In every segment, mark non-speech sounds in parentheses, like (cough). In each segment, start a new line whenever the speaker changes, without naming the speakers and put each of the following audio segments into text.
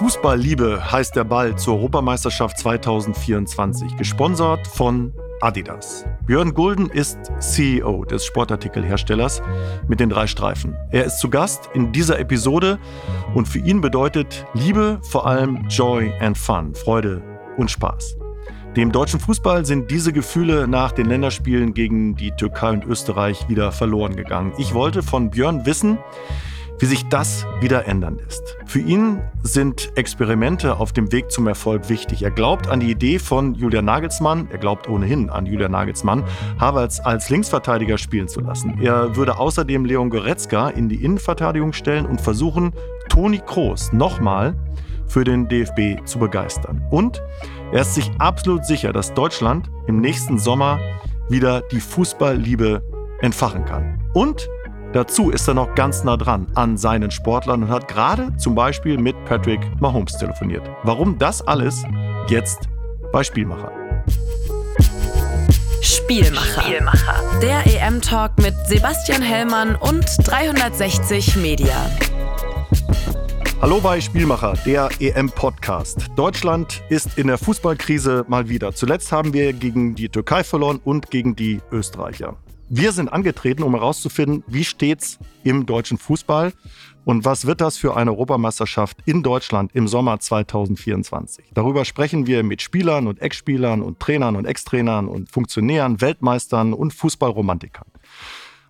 Fußballliebe heißt der Ball zur Europameisterschaft 2024, gesponsert von Adidas. Björn Gulden ist CEO des Sportartikelherstellers mit den drei Streifen. Er ist zu Gast in dieser Episode und für ihn bedeutet Liebe vor allem Joy and Fun, Freude und Spaß. Dem deutschen Fußball sind diese Gefühle nach den Länderspielen gegen die Türkei und Österreich wieder verloren gegangen. Ich wollte von Björn wissen, wie sich das wieder ändern lässt. Für ihn sind Experimente auf dem Weg zum Erfolg wichtig. Er glaubt an die Idee von Julian Nagelsmann, er glaubt ohnehin an Julian Nagelsmann, Havertz als Linksverteidiger spielen zu lassen. Er würde außerdem Leon Goretzka in die Innenverteidigung stellen und versuchen, Toni Kroos nochmal für den DFB zu begeistern. Und er ist sich absolut sicher, dass Deutschland im nächsten Sommer wieder die Fußballliebe entfachen kann. Und Dazu ist er noch ganz nah dran an seinen Sportlern und hat gerade zum Beispiel mit Patrick Mahomes telefoniert. Warum das alles jetzt bei Spielmacher.
Spielmacher. Spielmacher. Der EM-Talk mit Sebastian Hellmann und 360 Media.
Hallo bei Spielmacher, der EM-Podcast. Deutschland ist in der Fußballkrise mal wieder. Zuletzt haben wir gegen die Türkei verloren und gegen die Österreicher. Wir sind angetreten, um herauszufinden, wie steht's im deutschen Fußball und was wird das für eine Europameisterschaft in Deutschland im Sommer 2024. Darüber sprechen wir mit Spielern und Ex-Spielern und Trainern und Ex-Trainern und Funktionären, Weltmeistern und Fußballromantikern.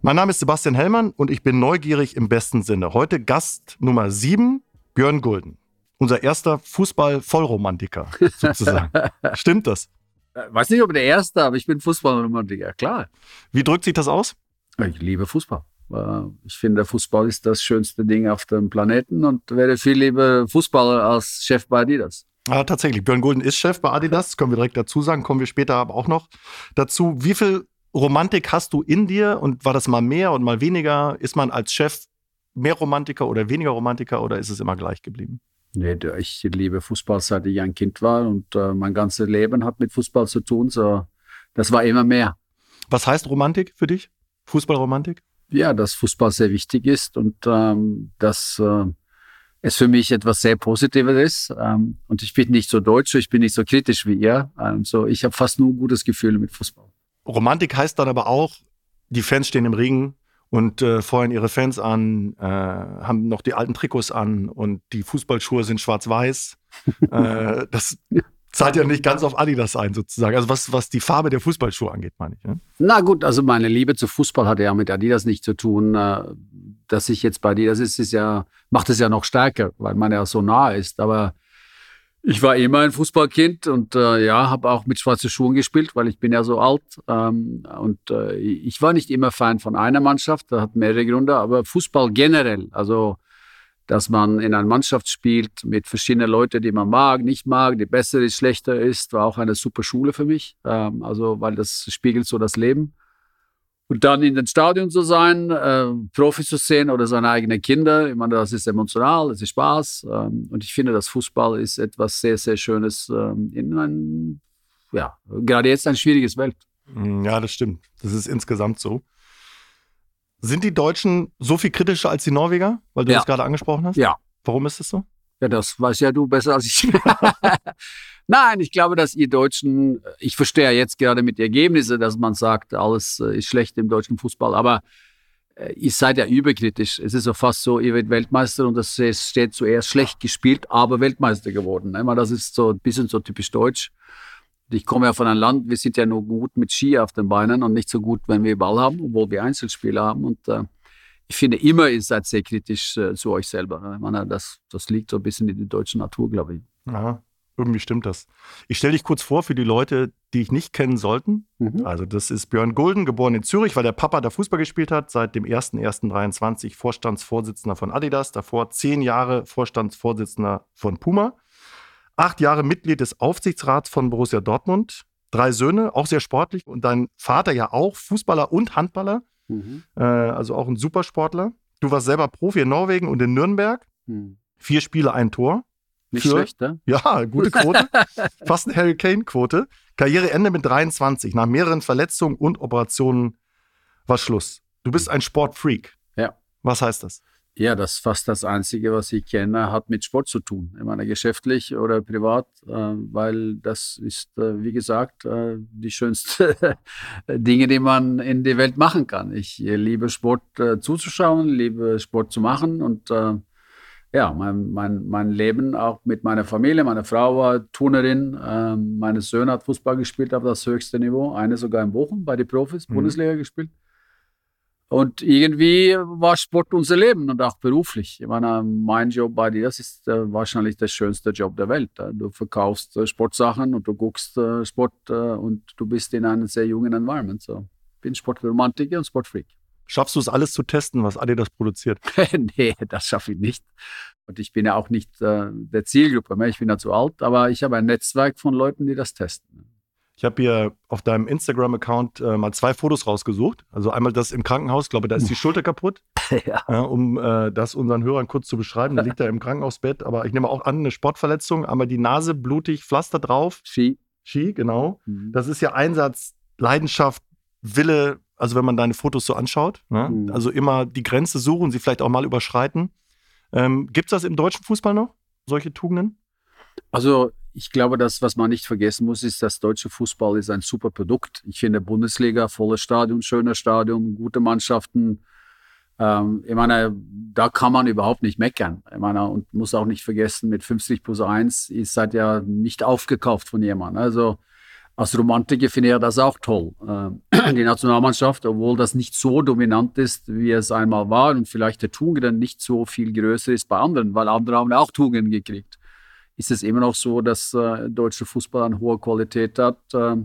Mein Name ist Sebastian Hellmann und ich bin neugierig im besten Sinne. Heute Gast Nummer 7, Björn Gulden. Unser erster Fußball-Vollromantiker sozusagen. (laughs) Stimmt das?
Äh, weiß nicht, ob der Erste, aber ich bin Fußballromantiker, klar.
Wie drückt sich das aus?
Ich liebe Fußball. Äh, ich finde, Fußball ist das schönste Ding auf dem Planeten und werde viel lieber Fußballer als Chef bei Adidas.
Ah, tatsächlich. Björn Golden ist Chef bei Adidas, das können wir direkt dazu sagen, kommen wir später aber auch noch dazu. Wie viel Romantik hast du in dir und war das mal mehr und mal weniger? Ist man als Chef mehr Romantiker oder weniger Romantiker oder ist es immer gleich geblieben?
Nee, ich liebe Fußball, seit ich ein Kind war und äh, mein ganzes Leben hat mit Fußball zu tun. So, das war immer mehr.
Was heißt Romantik für dich? Fußballromantik?
Ja, dass Fußball sehr wichtig ist und ähm, dass äh, es für mich etwas sehr Positives ist. Ähm, und ich bin nicht so deutsch, ich bin nicht so kritisch wie ihr. Also ich habe fast nur ein gutes Gefühl mit Fußball.
Romantik heißt dann aber auch, die Fans stehen im Ring, und äh, feuern ihre Fans an, äh, haben noch die alten Trikots an und die Fußballschuhe sind schwarz-weiß. (laughs) äh, das zahlt ja nicht ganz auf Adidas ein, sozusagen. Also was, was die Farbe der Fußballschuhe angeht, meine ich. Ne?
Na gut, also meine Liebe zu Fußball hat ja mit Adidas nichts zu tun. Äh, dass ich jetzt bei Adidas ist, ist ja, macht es ja noch stärker, weil man ja so nah ist. Aber ich war immer ein Fußballkind und äh, ja, habe auch mit schwarzen Schuhen gespielt, weil ich bin ja so alt. Ähm, und äh, ich war nicht immer Fan von einer Mannschaft, das hat mehrere Gründe, aber Fußball generell, also dass man in einer Mannschaft spielt mit verschiedenen Leuten, die man mag, nicht mag, die besser ist, schlechter ist, war auch eine super Schule für mich. Ähm, also weil das spiegelt so das Leben. Und dann in den Stadion zu sein, äh, Profis zu sehen oder seine eigenen Kinder, ich meine, das ist emotional, das ist Spaß. Ähm, und ich finde, das Fußball ist etwas sehr, sehr Schönes ähm, in ein, ja, gerade jetzt ein schwieriges Welt.
Mm, ja, das stimmt. Das ist insgesamt so. Sind die Deutschen so viel kritischer als die Norweger, weil du ja. das gerade angesprochen hast?
Ja.
Warum ist das so?
Ja, das weißt ja du besser als ich. (laughs) Nein, ich glaube, dass ihr Deutschen, ich verstehe ja jetzt gerade mit Ergebnissen, dass man sagt, alles äh, ist schlecht im deutschen Fußball, aber äh, ihr seid ja überkritisch. Es ist so fast so, ihr werdet Weltmeister und das steht zuerst schlecht gespielt, aber Weltmeister geworden. Das ist so ein bisschen so typisch deutsch. Ich komme ja von einem Land, wir sind ja nur gut mit Ski auf den Beinen und nicht so gut, wenn wir Ball haben, obwohl wir Einzelspiele haben. Und äh, ich finde immer, ihr seid sehr kritisch äh, zu euch selber. Ich meine, das, das liegt so ein bisschen in der deutschen Natur, glaube ich.
Ja, irgendwie stimmt das. Ich stelle dich kurz vor für die Leute, die ich nicht kennen sollten. Mhm. Also, das ist Björn Gulden, geboren in Zürich, weil der Papa da Fußball gespielt hat, seit dem 01.01.23 Vorstandsvorsitzender von Adidas, davor zehn Jahre Vorstandsvorsitzender von Puma, acht Jahre Mitglied des Aufsichtsrats von Borussia Dortmund, drei Söhne, auch sehr sportlich und dein Vater ja auch Fußballer und Handballer. Mhm. Äh, also auch ein Supersportler. Du warst selber Profi in Norwegen und in Nürnberg. Mhm. Vier Spiele, ein Tor.
Nicht Für, schlecht, ne?
Ja, gute Quote. (laughs) Fast eine Harry Kane-Quote. Karriereende mit 23. Nach mehreren Verletzungen und Operationen war Schluss. Du bist ein Sportfreak.
Ja.
Was heißt das?
Ja, das ist fast das Einzige, was ich kenne, hat mit Sport zu tun. Ich meine, geschäftlich oder privat, äh, weil das ist, äh, wie gesagt, äh, die schönste (laughs) Dinge, die man in der Welt machen kann. Ich liebe Sport äh, zuzuschauen, liebe Sport zu machen und äh, ja, mein, mein, mein Leben auch mit meiner Familie. Meine Frau war Turnerin, ähm, meine Söhne hat Fußball gespielt auf das höchste Niveau, eine sogar in Bochum bei den Profis, mhm. Bundesliga gespielt. Und irgendwie war Sport unser Leben und auch beruflich. Ich meine, mein Job bei dir, das ist äh, wahrscheinlich der schönste Job der Welt. Du verkaufst äh, Sportsachen und du guckst äh, Sport äh, und du bist in einem sehr jungen Environment. So. Ich bin Sportromantiker und Sportfreak.
Schaffst du es alles zu testen, was Adidas produziert? (laughs)
nee, das schaffe ich nicht. Und ich bin ja auch nicht äh, der Zielgruppe mehr. Ich bin ja zu alt, aber ich habe ein Netzwerk von Leuten, die das testen.
Ich habe hier auf deinem Instagram-Account äh, mal zwei Fotos rausgesucht. Also einmal das im Krankenhaus, ich glaube, da ist die Schulter kaputt. (laughs) ja. ja. um äh, das unseren Hörern kurz zu beschreiben. (laughs) Da liegt er im Krankenhausbett, aber ich nehme auch an, eine Sportverletzung. Einmal die Nase blutig, Pflaster drauf.
Ski.
Ski, genau. Mhm. Das ist ja Einsatz, Leidenschaft, Wille, also wenn man deine Fotos so anschaut, ne? mhm. also immer die Grenze suchen, sie vielleicht auch mal überschreiten. Ähm, Gibt es das im deutschen Fußball noch, solche Tugenden?
Also ich glaube, das, was man nicht vergessen muss, ist, dass deutsche Fußball ist ein super Produkt. Ich finde Bundesliga, volles Stadion, schöner Stadion, gute Mannschaften. Ähm, ich meine, da kann man überhaupt nicht meckern. Ich meine, und muss auch nicht vergessen, mit 50 plus 1 ist seid ja nicht aufgekauft von jemandem. Also als Romantiker finde ich das auch toll. Äh, (clears throat) die Nationalmannschaft, obwohl das nicht so dominant ist, wie es einmal war und vielleicht der Tugend nicht so viel größer ist bei anderen, weil andere haben auch Tugend gekriegt, ist es immer noch so, dass äh, deutsche Fußball eine hohe Qualität hat. Äh,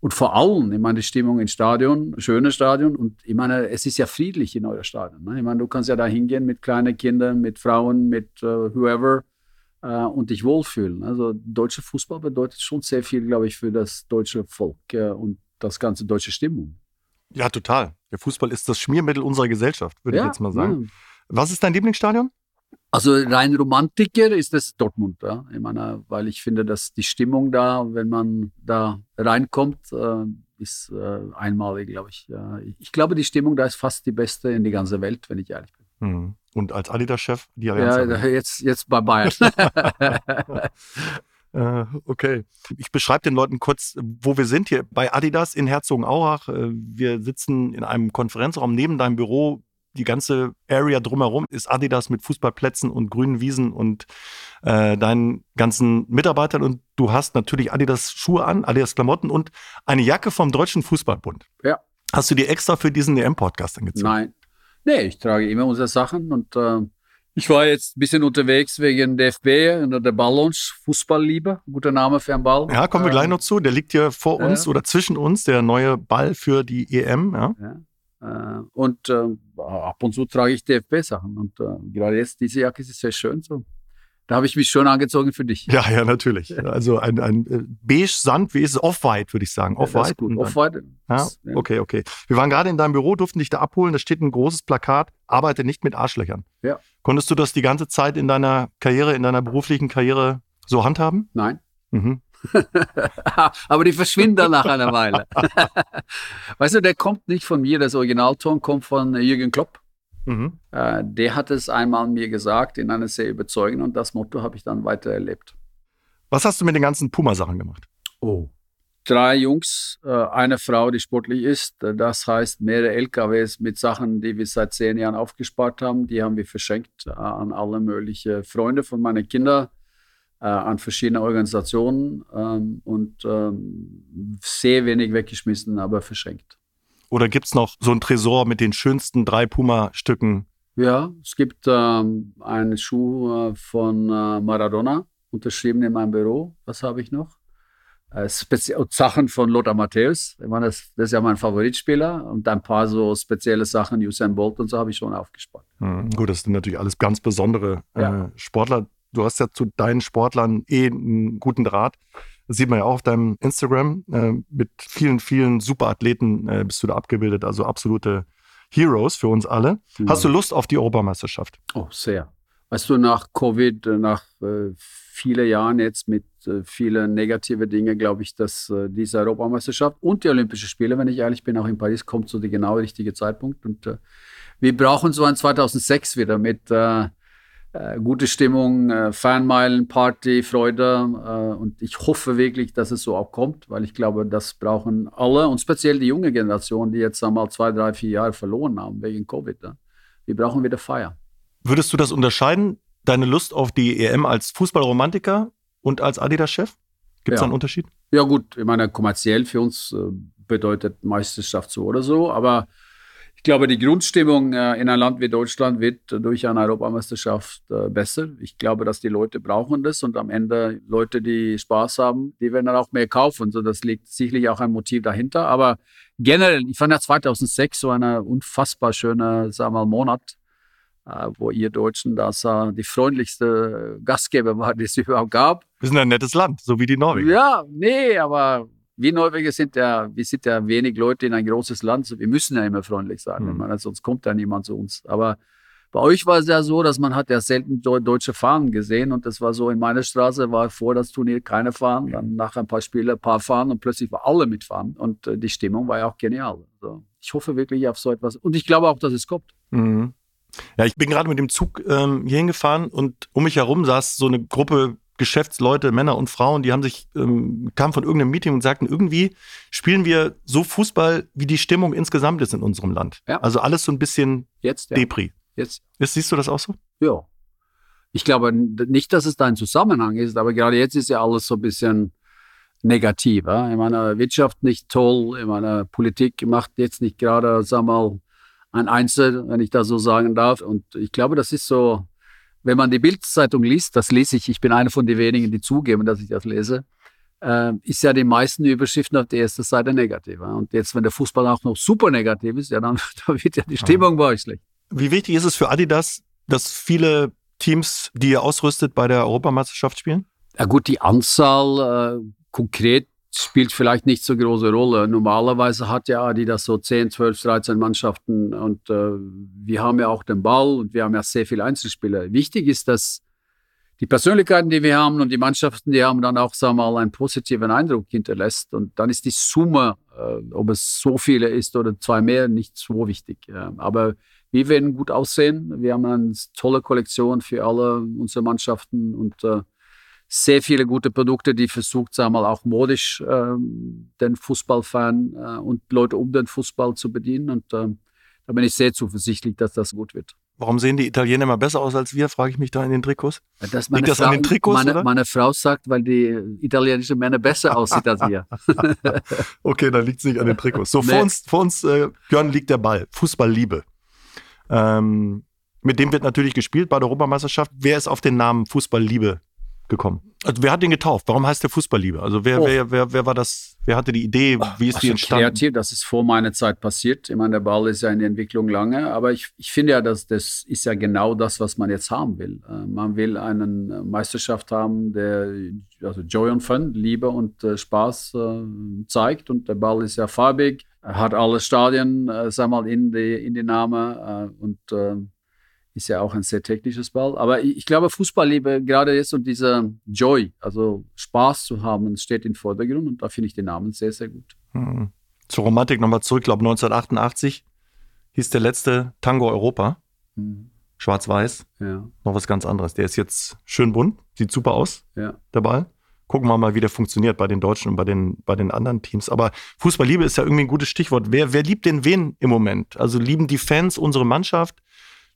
und vor allem, ich meine, die Stimmung im Stadion, schönes Stadion. Und ich meine, es ist ja friedlich in euer Stadion. Ne? Ich meine, du kannst ja da hingehen mit kleinen Kindern, mit Frauen, mit äh, whoever äh, und dich wohlfühlen. Also deutscher Fußball bedeutet schon sehr viel, glaube ich, für das deutsche Volk äh, und das ganze deutsche Stimmung.
Ja, total. Der Fußball ist das Schmiermittel unserer Gesellschaft, würde ja, ich jetzt mal sagen. Ja. Was ist dein Lieblingsstadion?
Also rein Romantiker ist es Dortmund, ja. Ich meine, weil ich finde, dass die Stimmung da, wenn man da reinkommt, äh, ist äh, einmalig, glaube ich. Ich glaube, die Stimmung da ist fast die beste in die ganze Welt, wenn ich ehrlich bin.
Mhm. Und als Adidas-Chef die Allianz?
Ja, (laughs) jetzt, jetzt bei Bayern. (laughs) (laughs)
Äh, okay. Ich beschreibe den Leuten kurz, wo wir sind hier bei Adidas in Herzogenaurach. Wir sitzen in einem Konferenzraum neben deinem Büro. Die ganze Area drumherum ist Adidas mit Fußballplätzen und grünen Wiesen und äh, deinen ganzen Mitarbeitern. Und du hast natürlich Adidas Schuhe an, Adidas Klamotten und eine Jacke vom Deutschen Fußballbund.
Ja.
Hast du dir extra für diesen EM-Podcast angezogen?
Nein, Nee, ich trage immer unsere Sachen und äh, ich war jetzt ein bisschen unterwegs wegen DFB und der Balllounge, Fußballliebe, guter Name für einen Ball.
Ja, kommen wir gleich noch zu. Der liegt hier vor uns oder zwischen uns, der neue Ball für die EM. Ja.
ja. Äh, und äh, ab und zu trage ich DFB-Sachen und äh, gerade jetzt, diese Jacke ist sehr schön so. Da habe ich mich schon angezogen für dich.
Ja, ja, natürlich. (laughs) Also ein, ein äh, beige Sand, wie ist es? Off-White, würde ich sagen. Off-White.
Ja, Off-White.
Ja? Okay, okay. Wir waren gerade in deinem Büro, durften dich da abholen. Da steht ein großes Plakat, arbeite nicht mit Arschlöchern.
Ja.
Konntest du das die ganze Zeit in deiner Karriere, in deiner beruflichen Karriere so handhaben?
Nein. Mhm. (laughs) Aber die verschwinden dann nach einer Weile. (laughs) weißt du, der kommt nicht von mir, das Originalton kommt von Jürgen Klopp. Mhm. Äh, der hat es einmal mir gesagt in einer sehr überzeugenden und das Motto habe ich dann weiter erlebt.
Was hast du mit den ganzen Puma-Sachen gemacht?
Oh. Drei Jungs, äh, eine Frau, die sportlich ist. Das heißt, mehrere LKWs mit Sachen, die wir seit zehn Jahren aufgespart haben, die haben wir verschenkt äh, an alle möglichen Freunde von meinen Kindern, äh, an verschiedene Organisationen ähm, und ähm, sehr wenig weggeschmissen, aber verschenkt.
Oder gibt es noch so ein Tresor mit den schönsten drei Puma-Stücken?
Ja, es gibt ähm, einen Schuh äh, von äh, Maradona, unterschrieben in meinem Büro. Was habe ich noch? Äh, Sachen von Lothar Matthäus. Ich meine, das, das, ist ja mein Favoritspieler. Und ein paar so spezielle Sachen, Usain Bolt und so, habe ich schon aufgespart.
Mhm, gut, das sind natürlich alles ganz besondere äh, ja. Sportler. Du hast ja zu deinen Sportlern eh einen guten Draht. Das sieht man ja auch auf deinem Instagram. Äh, mit vielen, vielen Superathleten äh, bist du da abgebildet. Also absolute Heroes für uns alle. Ja. Hast du Lust auf die Europameisterschaft?
Oh, sehr. Weißt du, nach Covid, äh, nach äh, vielen Jahren jetzt mit äh, vielen negativen Dingen, glaube ich, dass äh, diese Europameisterschaft und die Olympischen Spiele, wenn ich ehrlich bin, auch in Paris, kommt zu der genau richtige Zeitpunkt. Und äh, wir brauchen so ein 2006 wieder mit äh, gute Stimmung, äh, Fanmeilen, Party, Freude. Äh, und ich hoffe wirklich, dass es so auch kommt, weil ich glaube, das brauchen alle und speziell die junge Generation, die jetzt einmal zwei, drei, vier Jahre verloren haben wegen Covid. Ne? Wir brauchen wieder Feier.
Würdest du das unterscheiden, deine Lust auf die EM als Fußballromantiker und als Adidas-Chef? Gibt es ja. einen Unterschied?
Ja, gut, ich meine, kommerziell für uns äh, bedeutet Meisterschaft so oder so, aber glaube, die Grundstimmung äh, in einem Land wie Deutschland wird durch eine Europameisterschaft äh, besser. Ich glaube, dass die Leute brauchen das und am Ende Leute, die Spaß haben, die werden dann auch mehr kaufen. So, das liegt sicherlich auch ein Motiv dahinter. Aber generell, ich fand ja 2006 so eine unfassbar schöne, sagen wir mal, Monat, äh, wo ihr Deutschen das die freundlichste Gastgeber war, (laughs) die es überhaupt gab.
Wir sind ein nettes Land, so wie die Norweger.
Ja, nee, aber wir Norweger sind ja, wir sind ja wenig Leute in ein großes Land. Wir müssen ja immer freundlich sein, mhm. meine, sonst kommt ja niemand zu uns. Aber bei euch war es ja so, dass man hat ja selten deutsche Fahnen gesehen und das war so in meiner Straße war vor das Turnier keine Fahnen, dann nach ein paar Spielen ein paar Fahnen und plötzlich war alle mit Fahnen und äh, die Stimmung war ja auch genial. Also ich hoffe wirklich auf so etwas und ich glaube auch, dass es kommt.
Mhm. Ja, ich bin gerade mit dem Zug ähm, hierhin gefahren und um mich herum saß so eine Gruppe Geschäftsleute, Männer und Frauen, die haben sich, ähm, kamen von irgendeinem Meeting und sagten, irgendwie spielen wir so Fußball, wie die Stimmung insgesamt ist in unserem Land. Ja. Also alles so ein bisschen
Jetzt, ja.
Depri.
Jetzt.
Jetzt. Siehst du das auch so?
Ja. Ich glaube nicht, dass es da ein Zusammenhang ist, aber gerade jetzt ist ja alles so ein bisschen negativ. Ja? In meiner Wirtschaft nicht toll, in meiner Politik macht jetzt nicht gerade, sag mal, ein Einzel, wenn ich das so sagen darf. Und ich glaube, das ist so, wenn man die Bildzeitung liest, das lese ich, ich bin einer von den wenigen, die zugeben, dass ich das lese, äh, ist ja die meisten Überschriften auf der ersten Seite negativ. Ja? Und jetzt, wenn der Fußball auch noch super negativ ist, ja, dann, (laughs) dann wird ja die Stimmung bei euch schlecht.
Wie wichtig ist es für Adidas, dass viele Teams, die ihr ausrüstet, bei der Europameisterschaft spielen?
Ja gut, die Anzahl äh, konkret spielt vielleicht nicht so große Rolle. Normalerweise hat ja Adidas so 10, 12, 13 Mannschaften und äh, wir haben ja auch den Ball und wir haben ja sehr viele Einzelspieler. Wichtig ist, dass die Persönlichkeiten, die wir haben und die Mannschaften, die haben dann auch, sagen wir mal, einen positiven Eindruck hinterlässt. Und dann ist die Summe, äh, ob es so viele ist oder zwei mehr, nicht so wichtig. Ja. Aber wir werden gut aussehen. Wir haben eine tolle Kollektion für alle unsere Mannschaften und äh, sehr viele gute Produkte, die versucht, sagen wir mal, auch modisch äh, den Fußballfan äh, und Leute um den Fußball zu bedienen. Und äh, da bin ich sehr zuversichtlich, dass das gut wird.
Warum sehen die Italiener immer besser aus als wir, frage ich mich da in den Trikots.
Das Liegt das Frau, an den Trikots, meine, oder? meine Frau sagt, weil die italienischen Männer besser aussehen als wir. (laughs)
okay, dann liegt es nicht an den Trikots. So, nee. vor uns, vor uns äh, Björn, liegt der Ball. Fußballliebe. Ähm, mit dem wird natürlich gespielt bei der Europameisterschaft. Wer ist auf den Namen Fußballliebe gekommen? Also wer hat den getauft? Warum heißt der Fußballliebe? Also wer, oh. wer, wer, wer war das? Wer hatte die Idee? Wie ist
also
die entstanden?
Kreativ, das ist vor meiner Zeit passiert. Ich meine, der Ball ist ja in der Entwicklung lange, aber ich, ich finde ja, dass das ist ja genau das, was man jetzt haben will. Äh, man will eine Meisterschaft haben, der also Joy und Fun, Liebe und äh, Spaß äh, zeigt und der Ball ist ja farbig, hat alle Stadien, äh, sag mal, in die, in die Name äh, und äh, ist ja auch ein sehr technisches Ball. Aber ich, ich glaube, Fußballliebe gerade jetzt und dieser Joy, also Spaß zu haben, steht im Vordergrund und da finde ich den Namen sehr, sehr gut.
Hm. Zur Romantik nochmal zurück, ich glaube 1988 hieß der letzte Tango Europa. Hm. Schwarz-Weiß. Ja. Noch was ganz anderes. Der ist jetzt schön bunt, sieht super aus, ja. der Ball. Gucken wir mal, wie der funktioniert bei den Deutschen und bei den, bei den anderen Teams. Aber Fußballliebe ist ja irgendwie ein gutes Stichwort. Wer, wer liebt denn wen im Moment? Also lieben die Fans unsere Mannschaft?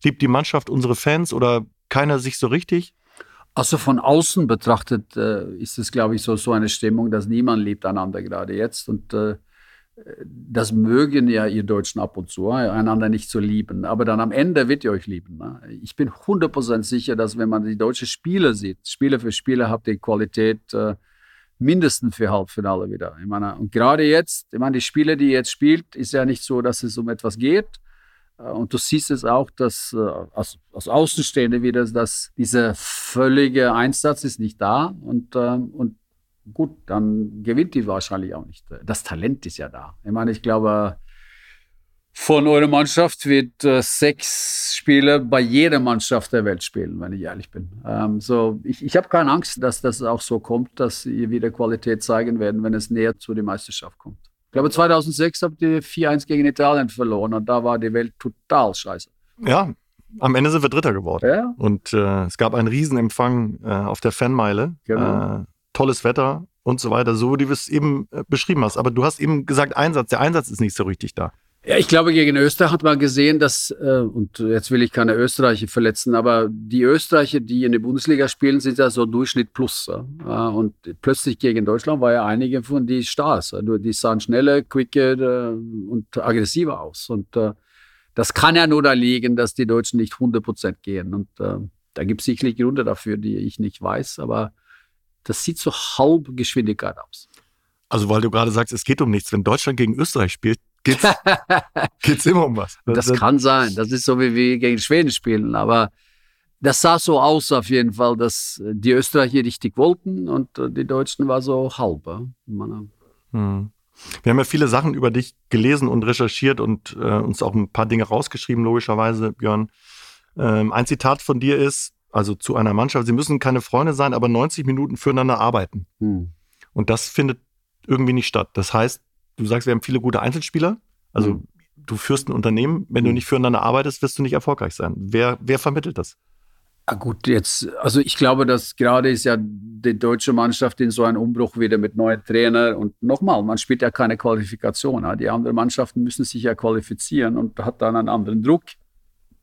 Liebt die Mannschaft unsere Fans oder keiner sich so richtig?
Also von außen betrachtet äh, ist es, glaube ich, so, so eine Stimmung, dass niemand liebt einander gerade jetzt. Und äh, das mögen ja ihr Deutschen ab und zu, einander nicht zu lieben. Aber dann am Ende wird ihr euch lieben. Ne? Ich bin 100% sicher, dass wenn man die deutschen Spiele sieht, Spiele für Spiele habt ihr Qualität äh, mindestens für Halbfinale wieder. Ich meine, und gerade jetzt, ich meine, die Spiele, die ihr jetzt spielt, ist ja nicht so, dass es um etwas geht, äh, und du siehst es auch, dass äh, als, als Außenstehende wieder, dass dieser völlige Einsatz ist nicht da und, ähm, und gut, dann gewinnt die wahrscheinlich auch nicht. Das Talent ist ja da. Ich meine, ich glaube, von eurer Mannschaft wird äh, sechs Spieler bei jeder Mannschaft der Welt spielen, wenn ich ehrlich bin. Ähm, so, ich, ich habe keine Angst, dass das auch so kommt, dass ihr wieder Qualität zeigen werden, wenn es näher zu der Meisterschaft kommt. Ich glaube, 2006 habt ihr 4-1 gegen Italien verloren und da war die Welt total scheiße.
Ja, am Ende sind wir Dritter geworden.
Ja?
Und äh, es gab einen Riesenempfang äh, auf der Fanmeile.
Genau.
Äh, tolles Wetter und so weiter, so wie du es eben äh, beschrieben hast. Aber du hast eben gesagt, Einsatz. Der Einsatz ist nicht so richtig da.
Ja, ich glaube, gegen Österreich hat man gesehen, dass, äh, und jetzt will ich keine Österreicher verletzen, aber die Österreicher, die in der Bundesliga spielen, sind ja so Durchschnitt plus. Ja? Und plötzlich gegen Deutschland war ja einige von die Stars. Die sahen schneller, quicker äh, und aggressiver aus. Und äh, das kann ja nur da liegen, dass die Deutschen nicht 100 Prozent gehen. Und äh, da gibt es sicherlich Gründe dafür, die ich nicht weiß, aber das sieht so halb Geschwindigkeit aus.
Also, weil du gerade sagst, es geht um nichts. Wenn Deutschland gegen Österreich spielt, geht es (laughs) immer um was.
Das, das kann sein. Das ist so, wie wir gegen Schweden spielen. Aber das sah so aus auf jeden Fall, dass die Österreicher richtig wollten und die Deutschen war so halb.
Hm. Wir haben ja viele Sachen über dich gelesen und recherchiert und äh, uns auch ein paar Dinge rausgeschrieben, logischerweise, Björn. Ähm, ein Zitat von dir ist, also zu einer Mannschaft, sie müssen keine Freunde sein, aber 90 Minuten füreinander arbeiten. Hm. Und das findet irgendwie nicht statt. Das heißt, du sagst, wir haben viele gute Einzelspieler. Also hm. du führst ein Unternehmen, wenn du hm. nicht füreinander arbeitest, wirst du nicht erfolgreich sein. Wer, wer vermittelt das?
Ah, gut, jetzt, also ich glaube, dass gerade ist ja die deutsche Mannschaft in so einem Umbruch wieder mit neuen Trainern. Und nochmal, man spielt ja keine Qualifikation. Die anderen Mannschaften müssen sich ja qualifizieren und hat dann einen anderen Druck.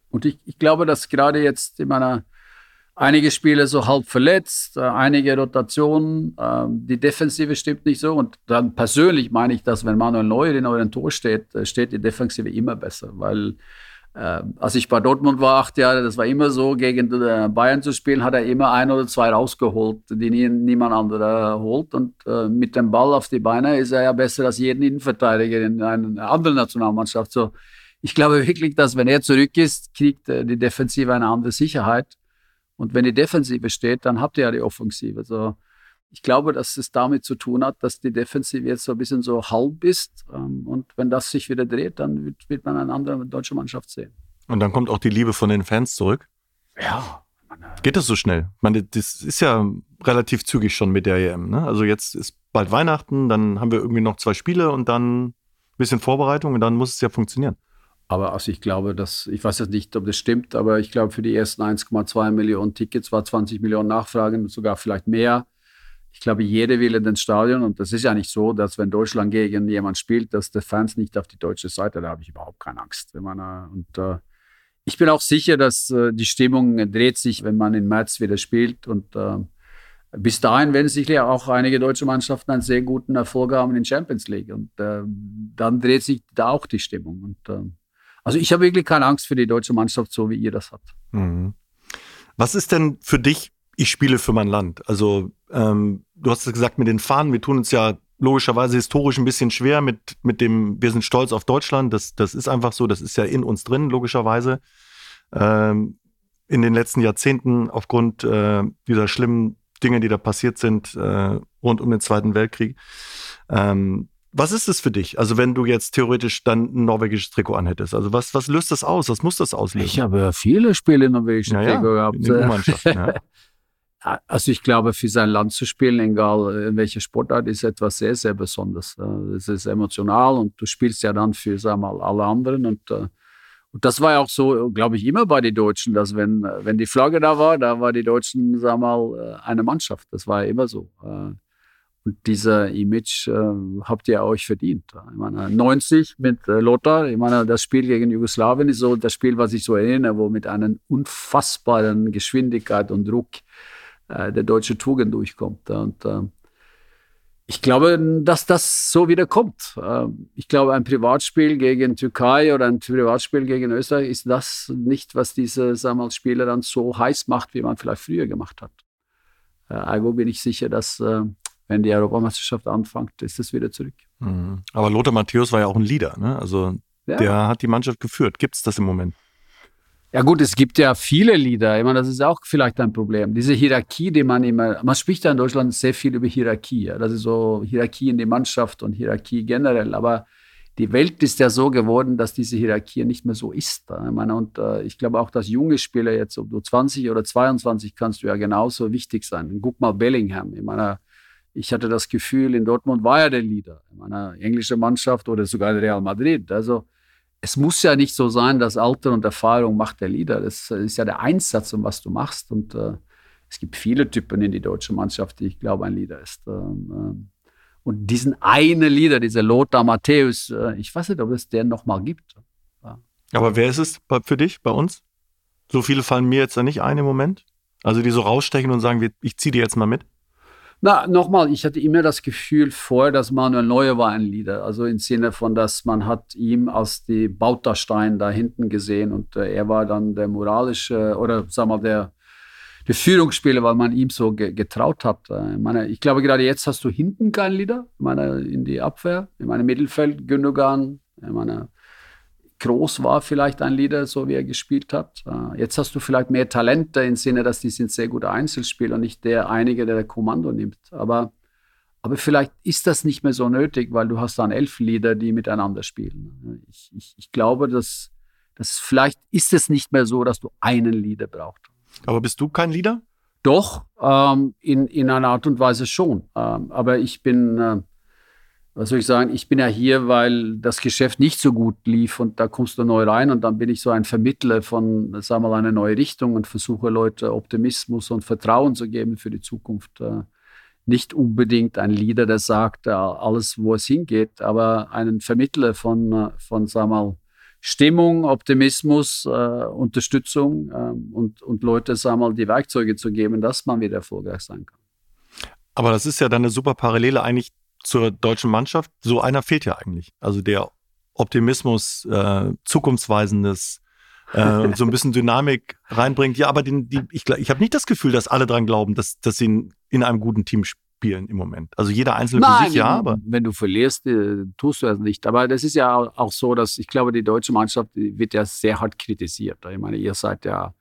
Und ich, ich glaube, dass gerade jetzt in meiner einige Spiele so halb verletzt, äh, einige Rotationen, äh, die Defensive stimmt nicht so. Und dann persönlich meine ich, dass wenn Manuel Neuer in eurem Tor steht, äh, steht die Defensive immer besser, weil äh, als ich bei Dortmund war, acht Jahre, das war immer so, gegen äh, Bayern zu spielen, hat er immer ein oder zwei rausgeholt, die nie, niemand anderer holt. Und äh, mit dem Ball auf die Beine ist er ja besser als jeden Innenverteidiger in einer anderen Nationalmannschaft. So, ich glaube wirklich, dass wenn er zurück ist, kriegt die Defensive eine andere Sicherheit. Und wenn die Defensive steht, dann habt ihr ja die Offensive. So, ich glaube, dass es damit zu tun hat, dass die Defensive jetzt so ein bisschen so halb ist. Ähm, und wenn das sich wieder dreht, dann wird, wird man eine andere deutsche Mannschaft sehen.
Und dann kommt auch die Liebe von den Fans zurück?
Ja.
Geht das so schnell? Ich meine, das ist ja relativ zügig schon mit der EM. Ne? Also jetzt ist bald Weihnachten, dann haben wir irgendwie noch zwei Spiele und dann ein bisschen Vorbereitung und dann muss es ja funktionieren.
Aber also ich glaube, dass, ich weiß jetzt nicht, ob das stimmt, aber ich glaube, für die ersten 1,2 Millionen Tickets war 20 Millionen Nachfragen, sogar vielleicht mehr ich glaube, jeder will in den Stadion und das ist ja nicht so, dass wenn Deutschland gegen jemand spielt, dass die Fans nicht auf die deutsche Seite, da habe ich überhaupt keine Angst. Meine, und äh, ich bin auch sicher, dass äh, die Stimmung dreht sich, wenn man im März wieder spielt und äh, bis dahin werden sicherlich auch einige deutsche Mannschaften einen sehr guten Erfolg haben in Champions League und äh, dann dreht sich da auch die Stimmung. Und, äh, also ich habe wirklich keine Angst für die deutsche Mannschaft, so wie ihr das habt. Mhm.
Was ist denn für dich ich spiele für mein Land. Also ähm, du hast es gesagt mit den Fahnen, wir tun uns ja logischerweise historisch ein bisschen schwer mit, mit dem, wir sind stolz auf Deutschland, das, das ist einfach so, das ist ja in uns drin, logischerweise. Ähm, in den letzten Jahrzehnten aufgrund äh, dieser schlimmen Dinge, die da passiert sind, äh, rund um den Zweiten Weltkrieg. Ähm, was ist es für dich? Also wenn du jetzt theoretisch dann ein norwegisches Trikot anhättest, also was, was löst das aus? Was muss das auslösen?
Ich habe viele Spiele in norwegischen ja, Trikot gehabt. In (laughs) ja. Also ich glaube, für sein Land zu spielen, egal in welcher Sportart, ist etwas sehr, sehr Besonderes. Es ist emotional und du spielst ja dann für sag mal, alle anderen. Und, äh, und das war ja auch so, glaube ich, immer bei den Deutschen, dass wenn, wenn die Flagge da war, da war die Deutschen, sag mal, äh, eine Mannschaft. Das war ja immer so. Äh. Und dieser Image habt ihr euch verdient. Ich meine, 90 mit Lothar, ich meine, das Spiel gegen Jugoslawien ist so das Spiel, was ich so erinnere, wo mit einer unfassbaren Geschwindigkeit und Druck äh, der deutsche Tugend durchkommt. Und äh, ich glaube, dass das so wieder kommt. Äh, ich glaube, ein Privatspiel gegen Türkei oder ein Privatspiel gegen Österreich ist das nicht, was diese sagen wir, Spieler dann so heiß macht, wie man vielleicht früher gemacht hat. Äh, ergo bin ich sicher, dass äh, wenn die Europameisterschaft anfängt, ist es wieder zurück.
Mhm. Aber Lothar Matthäus war ja auch ein Leader. Ne? Also ja. der hat die Mannschaft geführt. Gibt es das im Moment?
Ja gut, es gibt ja viele Lieder. Ich meine, das ist auch vielleicht ein Problem. Diese Hierarchie, die man immer, man spricht ja in Deutschland sehr viel über Hierarchie. Ja? Das ist so Hierarchie in der Mannschaft und Hierarchie generell. Aber die Welt ist ja so geworden, dass diese Hierarchie nicht mehr so ist. Ich meine, und äh, ich glaube auch, dass junge Spieler jetzt, ob du 20 oder 22 kannst du ja genauso wichtig sein. Guck mal Bellingham. Ich meine, ich hatte das Gefühl, in Dortmund war er der Leader in meiner englischen Mannschaft oder sogar in Real Madrid. Also es muss ja nicht so sein, dass Alter und Erfahrung macht der Leader. Das ist ja der Einsatz, um was du machst. Und äh, es gibt viele Typen in die deutsche Mannschaft, die ich glaube, ein Leader ist. Ähm, ähm, und diesen einen Leader, dieser Lothar Matthäus, äh, ich weiß nicht, ob es den noch mal gibt.
Ja. Aber wer ist es für dich, bei uns? So viele fallen mir jetzt da nicht ein im Moment. Also die so rausstechen und sagen, ich ziehe die jetzt mal mit.
Na, nochmal, ich hatte immer das Gefühl vorher, dass Manuel Neuer war ein Leader. Also im Sinne von, dass man hat ihm als die Bauterstein da hinten gesehen und äh, er war dann der moralische oder sag mal der, der Führungsspieler, weil man ihm so ge getraut hat. Äh, ich, meine, ich glaube, gerade jetzt hast du hinten keinen Leader. Ich meine, in die Abwehr, in meinem Mittelfeld, Gündogan, ich meine, groß war vielleicht ein Leader, so wie er gespielt hat. Äh, jetzt hast du vielleicht mehr Talente im Sinne, dass die sind sehr gute Einzelspieler und nicht der einige, der, der Kommando nimmt. Aber, aber vielleicht ist das nicht mehr so nötig, weil du hast dann elf Leader, die miteinander spielen. Ich, ich, ich glaube, dass, dass vielleicht ist es nicht mehr so, dass du einen Leader brauchst.
Aber bist du kein Leader?
Doch, ähm, in, in einer Art und Weise schon. Ähm, aber ich bin... Äh, was soll ich sagen, ich bin ja hier, weil das Geschäft nicht so gut lief und da kommst du neu rein und dann bin ich so ein Vermittler von, sagen wir mal, einer neuen Richtung und versuche Leute Optimismus und Vertrauen zu geben für die Zukunft. Äh, nicht unbedingt ein Leader, der sagt, alles, wo es hingeht, aber einen Vermittler von, äh, von sagen wir mal, Stimmung, Optimismus, äh, Unterstützung äh, und, und Leute, sagen wir mal, die Werkzeuge zu geben, dass man wieder erfolgreich sein kann.
Aber das ist ja dann eine super Parallele eigentlich zur deutschen Mannschaft. So einer fehlt ja eigentlich. Also der Optimismus, äh, zukunftsweisendes, äh, so ein bisschen Dynamik reinbringt. Ja, aber den, die, ich, ich habe nicht das Gefühl, dass alle dran glauben, dass, dass sie in, in einem guten Team spielen im Moment. Also jeder Einzelne Nein, für sich, ja, aber.
Wenn du verlierst, äh, tust du das nicht. Aber das ist ja auch so, dass ich glaube, die deutsche Mannschaft wird ja sehr hart kritisiert. Ich meine, ihr seid ja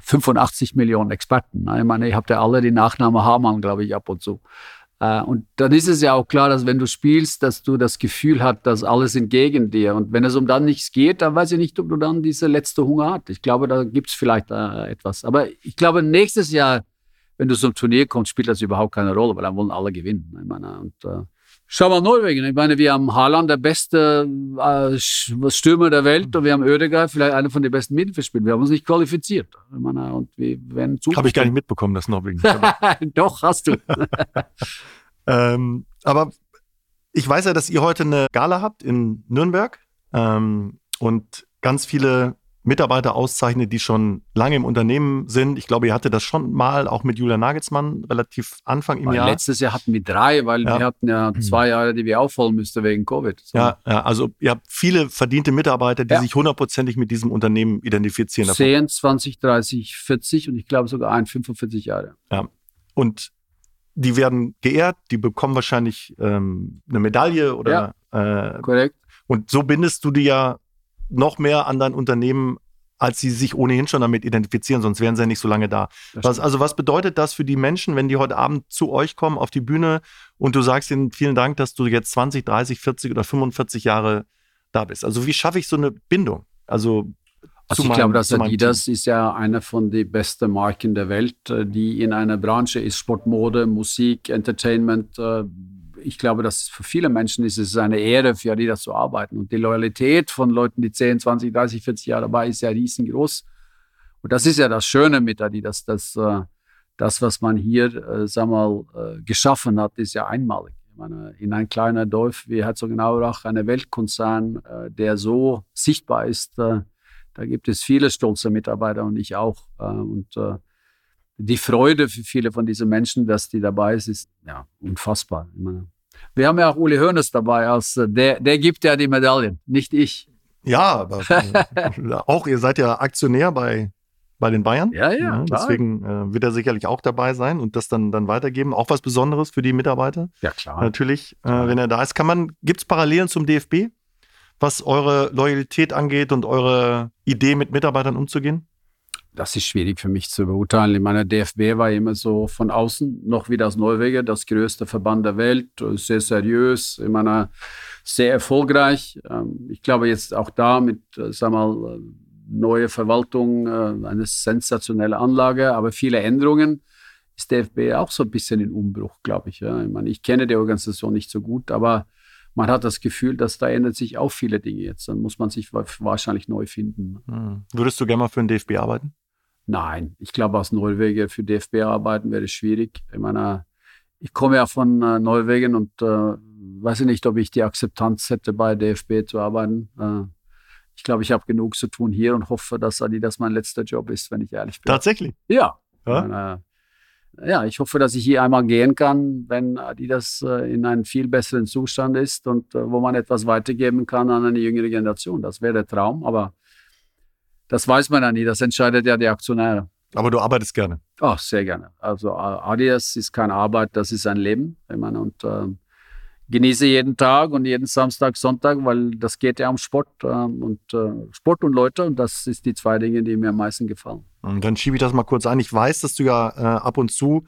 85 äh, Millionen Experten. Ich meine, ihr habt ja alle die Nachname Hamann, glaube ich, ab und zu. Äh, und dann ist es ja auch klar, dass wenn du spielst, dass du das Gefühl hast, dass alles entgegen dir. Und wenn es um dann nichts geht, dann weiß ich nicht, ob du dann diese letzte Hunger hast. Ich glaube, da gibt es vielleicht äh, etwas. Aber ich glaube, nächstes Jahr, wenn du zum Turnier kommst, spielt das überhaupt keine Rolle, weil dann wollen alle gewinnen. Ich meine, und, äh, schau mal Norwegen. Ich meine, wir haben Haaland, der beste äh, Stürmer der Welt, und wir haben Oedegaard, vielleicht einer von den besten Mittelfeldspielern. Wir haben uns nicht qualifiziert. Ich meine, und wir werden
Habe ich gar nicht mitbekommen, dass Norwegen. (laughs)
Doch, hast du. (laughs)
Ähm, aber ich weiß ja, dass ihr heute eine Gala habt in Nürnberg ähm, und ganz viele Mitarbeiter auszeichnet, die schon lange im Unternehmen sind. Ich glaube, ihr hattet das schon mal auch mit Julia Nagelsmann relativ Anfang im weil Jahr.
Letztes Jahr hatten wir drei, weil ja. wir hatten ja mhm. zwei Jahre, die wir aufholen müssten wegen Covid.
So. Ja, ja, also ihr habt viele verdiente Mitarbeiter, die ja. sich hundertprozentig mit diesem Unternehmen identifizieren.
10, 20, 30, 40 und ich glaube sogar ein 45 Jahre.
Ja. Und die werden geehrt, die bekommen wahrscheinlich ähm, eine Medaille oder
ja, äh, korrekt.
Und so bindest du die ja noch mehr an dein Unternehmen, als sie sich ohnehin schon damit identifizieren, sonst wären sie ja nicht so lange da. Was, also was bedeutet das für die Menschen, wenn die heute Abend zu euch kommen auf die Bühne und du sagst ihnen vielen Dank, dass du jetzt 20, 30, 40 oder 45 Jahre da bist? Also wie schaffe ich so eine Bindung? Also
also ich glaube, dass Adidas ist ja eine von den besten Marken der Welt, äh, die in einer Branche ist, Sportmode, Musik, Entertainment. Äh, ich glaube, dass für viele Menschen ist es eine Ehre, für Adidas zu arbeiten. Und die Loyalität von Leuten, die 10, 20, 30, 40 Jahre dabei ist ja riesengroß. Und das ist ja das Schöne mit Adidas, dass äh, das, was man hier, sag mal, geschaffen hat, ist ja einmalig. Ich meine, in ein kleiner Dorf wie Herzogenaurach, eine Weltkonzern, der so sichtbar ist, da gibt es viele stolze Mitarbeiter und ich auch. Äh, und äh, die Freude für viele von diesen Menschen, dass die dabei ist, ist ja unfassbar. Wir haben ja auch Uli Hoeneß dabei, als äh, der, der gibt ja die Medaillen, nicht ich.
Ja, aber (laughs) auch ihr seid ja Aktionär bei, bei den Bayern.
Ja, ja. ja
deswegen äh, wird er sicherlich auch dabei sein und das dann, dann weitergeben. Auch was Besonderes für die Mitarbeiter.
Ja, klar.
Natürlich, äh, wenn er da ist. Kann man, gibt es Parallelen zum DFB? was eure Loyalität angeht und eure Idee mit Mitarbeitern umzugehen?
Das ist schwierig für mich zu beurteilen. In meiner DFB war immer so von außen, noch wie das Norweger, das größte Verband der Welt, sehr seriös, in meiner sehr erfolgreich. Ähm, ich glaube jetzt auch da mit, äh, sag mal, neue Verwaltung, äh, eine sensationelle Anlage, aber viele Änderungen. ist DFB auch so ein bisschen in Umbruch, glaube ich. Ich meine, ich kenne die Organisation nicht so gut, aber man hat das Gefühl, dass da ändert sich auch viele Dinge jetzt. Dann muss man sich wahrscheinlich neu finden.
Hm. Würdest du gerne mal für den DFB arbeiten?
Nein, ich glaube, als Norweger für DFB arbeiten wäre schwierig. Ich meine, ich komme ja von äh, Norwegen und äh, weiß nicht, ob ich die Akzeptanz hätte, bei DFB zu arbeiten. Äh, ich glaube, ich habe genug zu tun hier und hoffe, dass Adidas mein letzter Job ist, wenn ich ehrlich bin.
Tatsächlich?
Ja. ja? Meine, ja, ich hoffe, dass ich hier einmal gehen kann, wenn Adidas äh, in einem viel besseren Zustand ist und äh, wo man etwas weitergeben kann an eine jüngere Generation. Das wäre der Traum, aber das weiß man ja nie. Das entscheidet ja die Aktionäre.
Aber du arbeitest gerne?
Oh, sehr gerne. Also Adidas ist keine Arbeit, das ist ein Leben. Ich meine, und äh, genieße jeden Tag und jeden Samstag, Sonntag, weil das geht ja um Sport äh, und äh, Sport und Leute und das ist die zwei Dinge, die mir am meisten gefallen.
Und dann schiebe ich das mal kurz ein. Ich weiß, dass du ja äh, ab und zu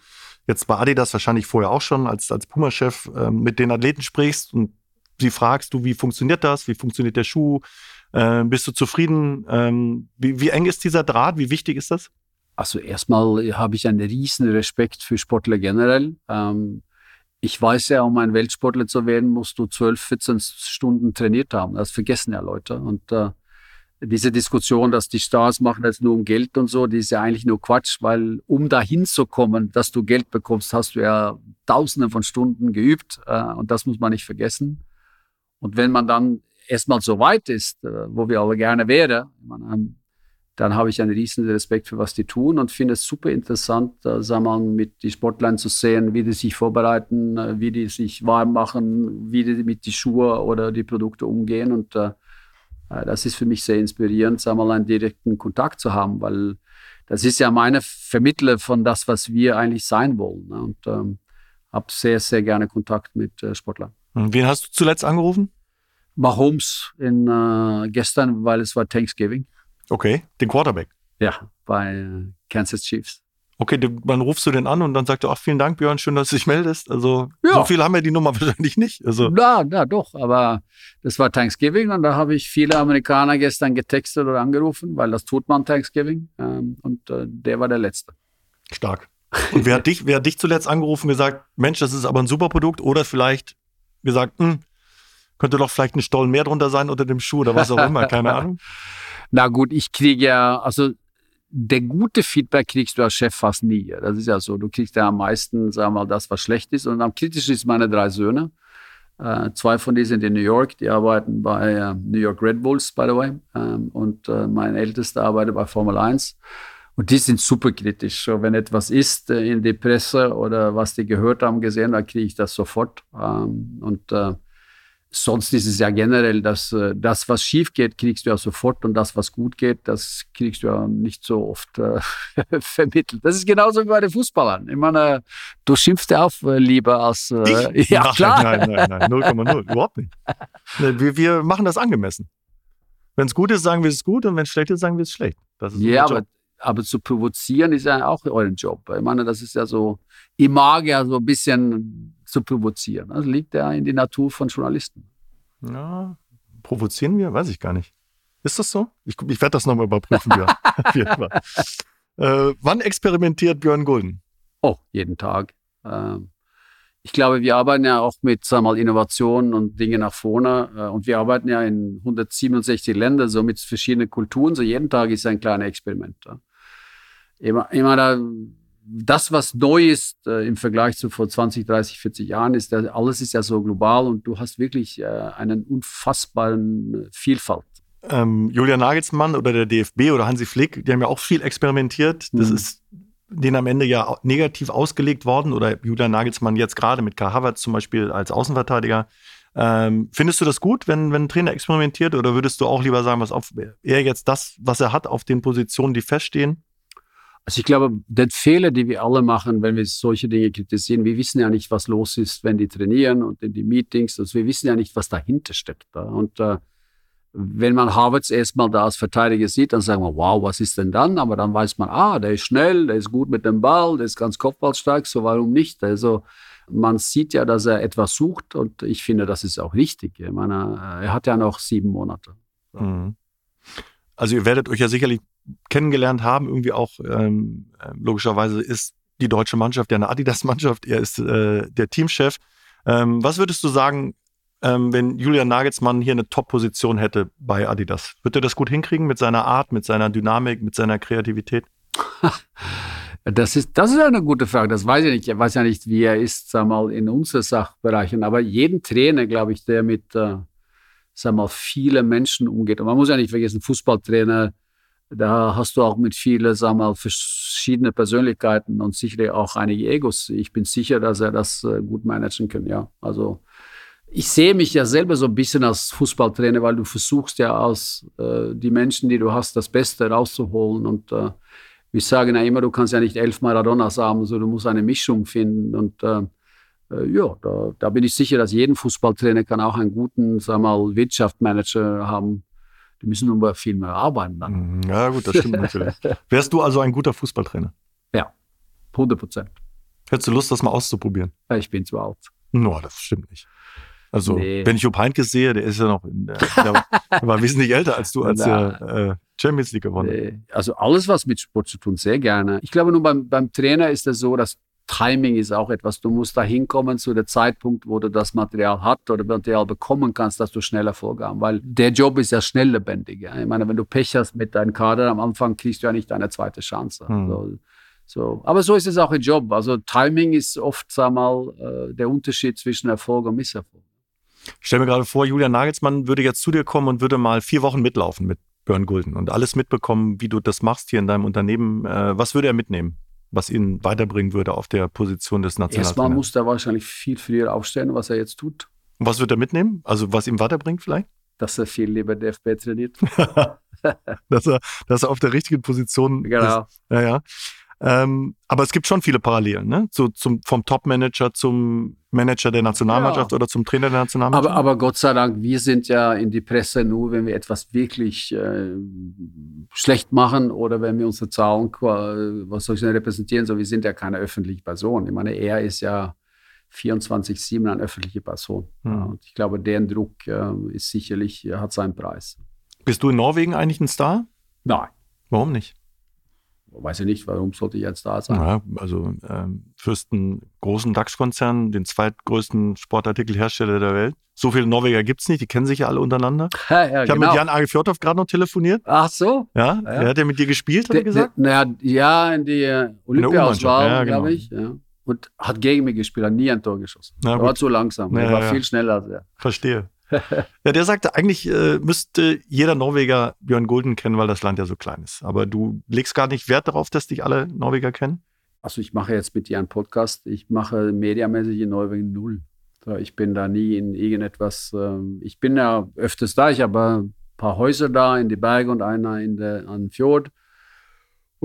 jetzt bei Adidas wahrscheinlich vorher auch schon als, als Puma-Chef äh, mit den Athleten sprichst und sie fragst du, wie funktioniert das? Wie funktioniert der Schuh? Äh, bist du zufrieden? Ähm, wie, wie eng ist dieser Draht? Wie wichtig ist das?
Also erstmal habe ich einen riesen Respekt für Sportler generell. Ähm, ich weiß ja, um ein Weltsportler zu werden, musst du 12, 14 Stunden trainiert haben. Das vergessen ja Leute. Und äh, diese Diskussion, dass die Stars machen das nur um Geld und so, die ist ja eigentlich nur Quatsch, weil um dahin zu kommen, dass du Geld bekommst, hast du ja Tausende von Stunden geübt äh, und das muss man nicht vergessen. Und wenn man dann erstmal so weit ist, äh, wo wir alle gerne wären, dann habe ich einen riesen Respekt für was die tun und finde es super interessant, äh, wir mal, mit den Sportlern zu sehen, wie die sich vorbereiten, äh, wie die sich warm machen, wie die mit die Schuhe oder die Produkte umgehen. Und das ist für mich sehr inspirierend, wir mal, einen direkten Kontakt zu haben, weil das ist ja meine Vermittler von das, was wir eigentlich sein wollen. Ne? Und ähm, habe sehr, sehr gerne Kontakt mit äh, Sportlern.
Wen hast du zuletzt angerufen?
Mahomes in, äh, gestern, weil es war Thanksgiving.
Okay, den Quarterback.
Ja, bei Kansas Chiefs.
Okay, dann rufst du den an und dann sagt er, ach, vielen Dank, Björn, schön, dass du dich meldest. Also, ja. so viel haben wir die Nummer (laughs) wahrscheinlich nicht. Also.
Ja, ja, doch, aber das war Thanksgiving und da habe ich viele Amerikaner gestern getextet oder angerufen, weil das tut man Thanksgiving ähm, und äh, der war der Letzte.
Stark. Und wer hat (laughs) dich, wer hat dich zuletzt angerufen und gesagt, Mensch, das ist aber ein super Produkt oder vielleicht gesagt, hm, könnte doch vielleicht ein Stollen mehr drunter sein unter dem Schuh oder was auch immer, keine Ahnung. (laughs)
Na gut, ich kriege ja, also der gute Feedback kriegst du als Chef fast nie. Das ist ja so. Du kriegst ja am meisten, sagen wir mal, das, was schlecht ist. Und am kritischsten sind meine drei Söhne. Äh, zwei von denen sind in New York, die arbeiten bei äh, New York Red Bulls, by the way. Ähm, und äh, mein ältester arbeitet bei Formel 1. Und die sind super kritisch. So, wenn etwas ist äh, in der Presse oder was die gehört haben, gesehen, dann kriege ich das sofort. Ähm, und äh, sonst ist es ja generell, dass äh, das, was schief geht, kriegst du ja sofort und das, was gut geht, das kriegst du ja nicht so oft äh, (laughs) vermittelt. Das ist genauso wie bei den Fußballern. Ich meine, du schimpfst ja auch äh, lieber als.
Äh, ich? (laughs) ja, nein, klar. Nein, nein, nein, 0,0. Überhaupt nicht. Wir, wir machen das angemessen. Wenn es gut ist, sagen wir es gut und wenn es schlecht ist, sagen wir es schlecht.
ja, aber, aber zu provozieren ist ja auch euer Job. Ich meine, das ist ja so, ich mag ja so ein bisschen zu provozieren. Das liegt ja in die Natur von Journalisten.
Ja, provozieren wir? Weiß ich gar nicht. Ist das so? Ich, ich werde das nochmal überprüfen, Björn. (laughs) äh, wann experimentiert Björn Gulden?
Oh, jeden Tag. Ähm, ich glaube, wir arbeiten ja auch mit sagen wir mal, Innovationen und Dinge nach vorne. Äh, und wir arbeiten ja in 167 Ländern, so mit verschiedenen Kulturen. So jeden Tag ist ein kleines Experiment. Immer, immer da das, was neu ist äh, im Vergleich zu vor 20, 30, 40 Jahren, ist, dass alles ist ja so global und du hast wirklich äh, einen unfassbaren Vielfalt.
Ähm, Julian Nagelsmann oder der DFB oder Hansi Flick, die haben ja auch viel experimentiert. Das mhm. ist denen am Ende ja negativ ausgelegt worden oder Julian Nagelsmann jetzt gerade mit Karl Havertz zum Beispiel als Außenverteidiger. Ähm, findest du das gut, wenn, wenn ein Trainer experimentiert oder würdest du auch lieber sagen, was auf, er jetzt das, was er hat, auf den Positionen, die feststehen?
Also ich glaube, der Fehler, die wir alle machen, wenn wir solche Dinge kritisieren, wir wissen ja nicht, was los ist, wenn die trainieren und in die Meetings. Also wir wissen ja nicht, was dahinter steckt. Und äh, wenn man Harvards erstmal da als Verteidiger sieht, dann sagen wir, wow, was ist denn dann? Aber dann weiß man, ah, der ist schnell, der ist gut mit dem Ball, der ist ganz kopfballstark, so warum nicht? Also man sieht ja, dass er etwas sucht und ich finde, das ist auch richtig. Ich meine, er hat ja noch sieben Monate. So. Mhm.
Also ihr werdet euch ja sicherlich kennengelernt haben, irgendwie auch ähm, äh, logischerweise ist die deutsche Mannschaft ja eine Adidas-Mannschaft, er ist äh, der Teamchef. Ähm, was würdest du sagen, ähm, wenn Julian Nagelsmann hier eine Top-Position hätte bei Adidas? Wird er das gut hinkriegen mit seiner Art, mit seiner Dynamik, mit seiner Kreativität? (laughs)
Das ist, das ist eine gute Frage. Das weiß ich nicht. Ich weiß ja nicht, wie er ist, sag mal, in unseren Sachbereichen. Aber jeden Trainer, glaube ich, der mit, äh, sag mal, vielen Menschen umgeht. Und man muss ja nicht vergessen, Fußballtrainer, da hast du auch mit vielen, sag mal, verschiedene Persönlichkeiten und sicherlich auch einige Egos. Ich bin sicher, dass er das äh, gut managen kann, ja. Also, ich sehe mich ja selber so ein bisschen als Fußballtrainer, weil du versuchst ja aus äh, die Menschen, die du hast, das Beste rauszuholen und äh, wir sagen ja immer, du kannst ja nicht elf Maradonas haben, so du musst eine Mischung finden. Und äh, äh, ja, da, da, bin ich sicher, dass jeden Fußballtrainer kann auch einen guten, sag mal, Wirtschaftsmanager haben. Die müssen nur viel mehr arbeiten dann.
Mhm, ja, gut, das stimmt natürlich. (laughs) Wärst du also ein guter Fußballtrainer?
Ja, 100 Prozent.
Hättest du Lust, das mal auszuprobieren?
Ja, ich bin zu alt.
No, das stimmt nicht. Also, nee. wenn ich Jupp Heynckes sehe, der ist ja noch, in der, der, (laughs) war wesentlich älter als du, als er äh, Champions League gewonnen nee.
Also alles, was mit Sport zu tun, sehr gerne. Ich glaube nur beim, beim Trainer ist es so, dass Timing ist auch etwas. Du musst da hinkommen zu dem Zeitpunkt, wo du das Material hast oder Material bekommen kannst, dass du schneller vorgehst. Weil der Job ist ja schnell lebendig. Ja. Ich meine, wenn du Pech hast mit deinem Kader am Anfang, kriegst du ja nicht eine zweite Chance. Hm. So, so. Aber so ist es auch im Job. Also Timing ist oft, sag mal, äh, der Unterschied zwischen Erfolg und Misserfolg.
Ich stelle mir gerade vor, Julian Nagelsmann würde jetzt zu dir kommen und würde mal vier Wochen mitlaufen mit Björn Gulden und alles mitbekommen, wie du das machst hier in deinem Unternehmen. Äh, was würde er mitnehmen, was ihn weiterbringen würde auf der Position des Nationaltrainers?
Erstmal muss er wahrscheinlich viel früher aufstellen, was er jetzt tut.
Und was wird er mitnehmen? Also was ihm weiterbringt vielleicht?
Dass er viel lieber DFB trainiert. (laughs)
dass, er, dass er auf der richtigen Position
genau.
ist. Ja, ja. Ähm, aber es gibt schon viele Parallelen, ne? So zum, vom Top-Manager zum Manager der Nationalmannschaft ja. oder zum Trainer der Nationalmannschaft.
Aber, aber Gott sei Dank, wir sind ja in die Presse nur, wenn wir etwas wirklich äh, schlecht machen oder wenn wir unsere Zahlen, was soll ich denn repräsentieren, so wir sind ja keine öffentliche Person. Ich meine, er ist ja 24-7 eine öffentliche Person. Hm. Ja, und ich glaube, deren Druck äh, ist sicherlich, hat seinen Preis.
Bist du in Norwegen eigentlich ein Star?
Nein.
Warum nicht?
Weiß ich nicht, warum sollte ich jetzt da sein?
Ja, also ähm, einen großen DAX-Konzern, den zweitgrößten Sportartikelhersteller der Welt. So viele Norweger gibt es nicht, die kennen sich ja alle untereinander. (laughs)
Ja,
ja, ich habe genau. mit Jan Age Fjordhoff gerade noch telefoniert.
Ach so?
Ja, ja. er hat ja mit dir gespielt, hat er gesagt?
Na, ja, in die Olympia-Auswahl, ja, genau. glaube ich. Und hat gegen mich gespielt, hat nie ein Tor geschossen. er war zu langsam, er war viel schneller als er.
Verstehe. (laughs) ja, der sagte, eigentlich äh, müsste jeder Norweger Björn Gulden kennen, weil das Land ja so klein ist. Aber du legst gar nicht Wert darauf, dass dich alle Norweger kennen?
Also ich mache jetzt mit dir einen Podcast. Ich mache mediamäßig in Norwegen null. Ich bin da nie in irgendetwas. Ähm, ich bin ja öfters da. Ich habe ein paar Häuser da in die Berge und einer in der, an Fjord.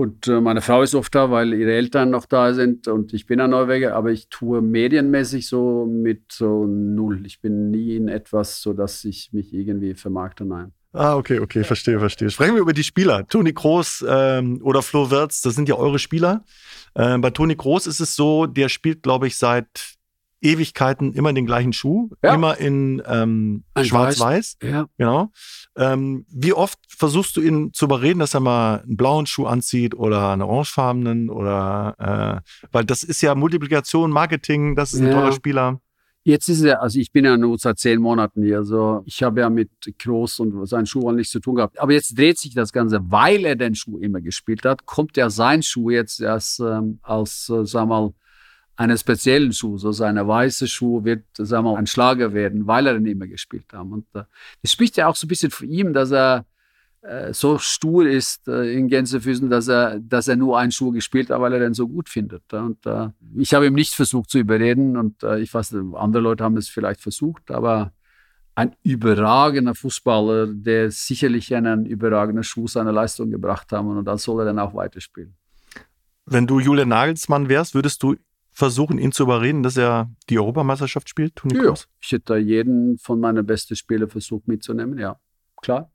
Und äh, meine Frau ist oft da, weil ihre Eltern noch da sind und ich bin ein Norweger, aber ich tue medienmäßig so mit so null. Ich bin nie in etwas, so dass ich mich irgendwie vermarkte, nein.
Ah, okay, okay, verstehe, verstehe. Sprechen wir über die Spieler. Toni Kroos ähm, oder Flo Wirtz, das sind ja eure Spieler. Äh, bei Toni Kroos ist es so, der spielt, glaube ich, seit Ewigkeiten immer den gleichen Schuh, ja. immer in ähm, Schwarz-Weiß.
Ja.
Genau. Ähm, wie oft versuchst du ihn zu überreden, dass er mal einen blauen Schuh anzieht oder einen orangefarbenen oder äh, weil das ist ja Multiplikation, Marketing, das ist ein ja. toller Spieler.
Jetzt ist er, also ich bin ja nur seit zehn Monaten hier, so ich habe ja mit Kroos und seinen Schuhen nichts zu tun gehabt. Aber jetzt dreht sich das Ganze, weil er den Schuh immer gespielt hat, kommt ja sein Schuh jetzt erst ähm, als, äh, sag mal, einen speziellen Schuh, so seine weiße Schuh wird, sagen wir ein Schlager werden, weil er den immer gespielt hat. Und äh, das spricht ja auch so ein bisschen für ihn, dass er äh, so stur ist äh, in Gänsefüßen, dass er, dass er nur einen Schuh gespielt hat, weil er den so gut findet. Und äh, ich habe ihm nicht versucht zu überreden und äh, ich weiß, andere Leute haben es vielleicht versucht, aber ein überragender Fußballer, der sicherlich einen überragenden Schuh seiner Leistung gebracht haben und dann soll er dann auch weiterspielen.
Wenn du Julian Nagelsmann wärst, würdest du versuchen, ihn zu überreden, dass er die Europameisterschaft spielt,
Toni ja, Ich hätte da jeden von meinen besten Spielern versucht mitzunehmen, ja, klar.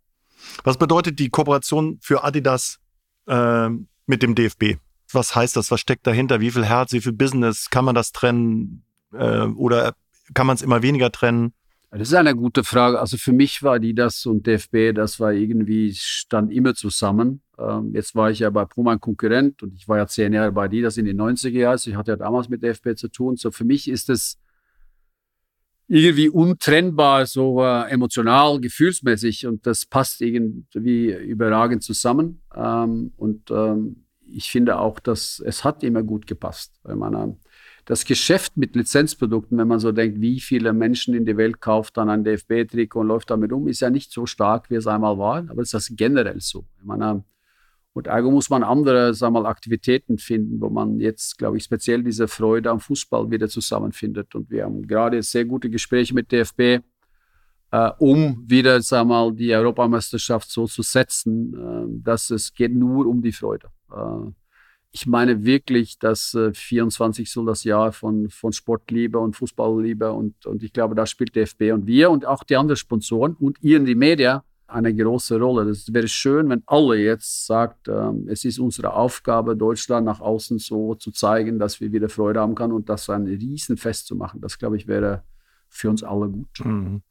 Was bedeutet die Kooperation für Adidas äh, mit dem DFB? Was heißt das? Was steckt dahinter? Wie viel Herz, wie viel Business? Kann man das trennen äh, oder kann man es immer weniger trennen?
Das ist eine gute Frage. Also für mich war Adidas und DFB, das war irgendwie, stand immer zusammen. Ähm, jetzt war ich ja bei ein Konkurrent und ich war ja zehn Jahre bei Adidas in den 90er Jahren. Ich hatte ja damals mit der FB zu tun. So für mich ist es irgendwie untrennbar, so äh, emotional, gefühlsmäßig und das passt irgendwie überragend zusammen. Ähm, und ähm, ich finde auch, dass es hat immer gut gepasst. Man, äh, das Geschäft mit Lizenzprodukten, wenn man so denkt, wie viele Menschen in der Welt kauft dann ein DFB-Trikot und läuft damit um, ist ja nicht so stark, wie es einmal war, aber es ist generell so. Ich meine, und ergo muss man andere wir mal, Aktivitäten finden, wo man jetzt, glaube ich, speziell diese Freude am Fußball wieder zusammenfindet. Und wir haben gerade sehr gute Gespräche mit DFB, äh, um wieder wir mal, die Europameisterschaft so zu setzen, äh, dass es geht nur um die Freude. Äh, ich meine wirklich, dass äh, 24 soll das Jahr von, von Sportliebe und Fußballliebe und, und ich glaube, da spielt DFB und wir und auch die anderen Sponsoren und ihr in die Medien eine große Rolle. Es wäre schön, wenn alle jetzt sagt, ähm, es ist unsere Aufgabe, Deutschland nach außen so zu zeigen, dass wir wieder Freude haben können und das ein Riesenfest zu machen. Das, glaube ich, wäre für uns alle gut.
Mhm.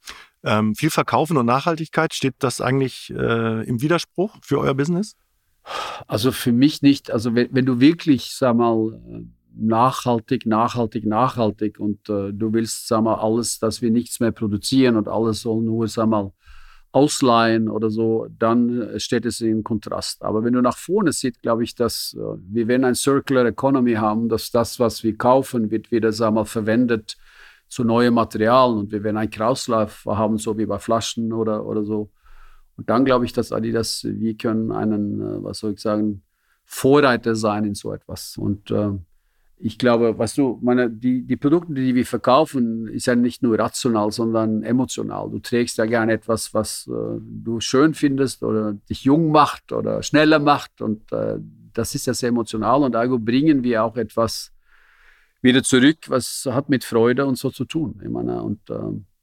Ähm, viel Verkaufen und Nachhaltigkeit, steht das eigentlich äh, im Widerspruch für euer Business?
Also für mich nicht. Also wenn, wenn du wirklich, sag mal, nachhaltig, nachhaltig, nachhaltig und äh, du willst, sag mal, alles, dass wir nichts mehr produzieren und alles soll nur, sag mal, ausleihen oder so, dann äh, steht es in Kontrast. Aber wenn du nach vorne siehst, glaube ich, dass äh, wir werden ein Circular Economy haben, dass das, was wir kaufen, wird wieder sagen wir mal, verwendet zu neuen Materialien und wir werden einen Kreislauf haben, so wie bei Flaschen oder, oder so. Und dann glaube ich, dass Adidas, wir können einen, äh, was soll ich sagen, Vorreiter sein in so etwas. Und äh, ich glaube, weißt du, meine, die, die Produkte, die wir verkaufen, ist ja nicht nur rational, sondern emotional. Du trägst ja gerne etwas, was äh, du schön findest oder dich jung macht oder schneller macht. Und äh, das ist ja sehr emotional. Und also bringen wir auch etwas wieder zurück, was hat mit Freude und so zu tun. Ich meine, und äh,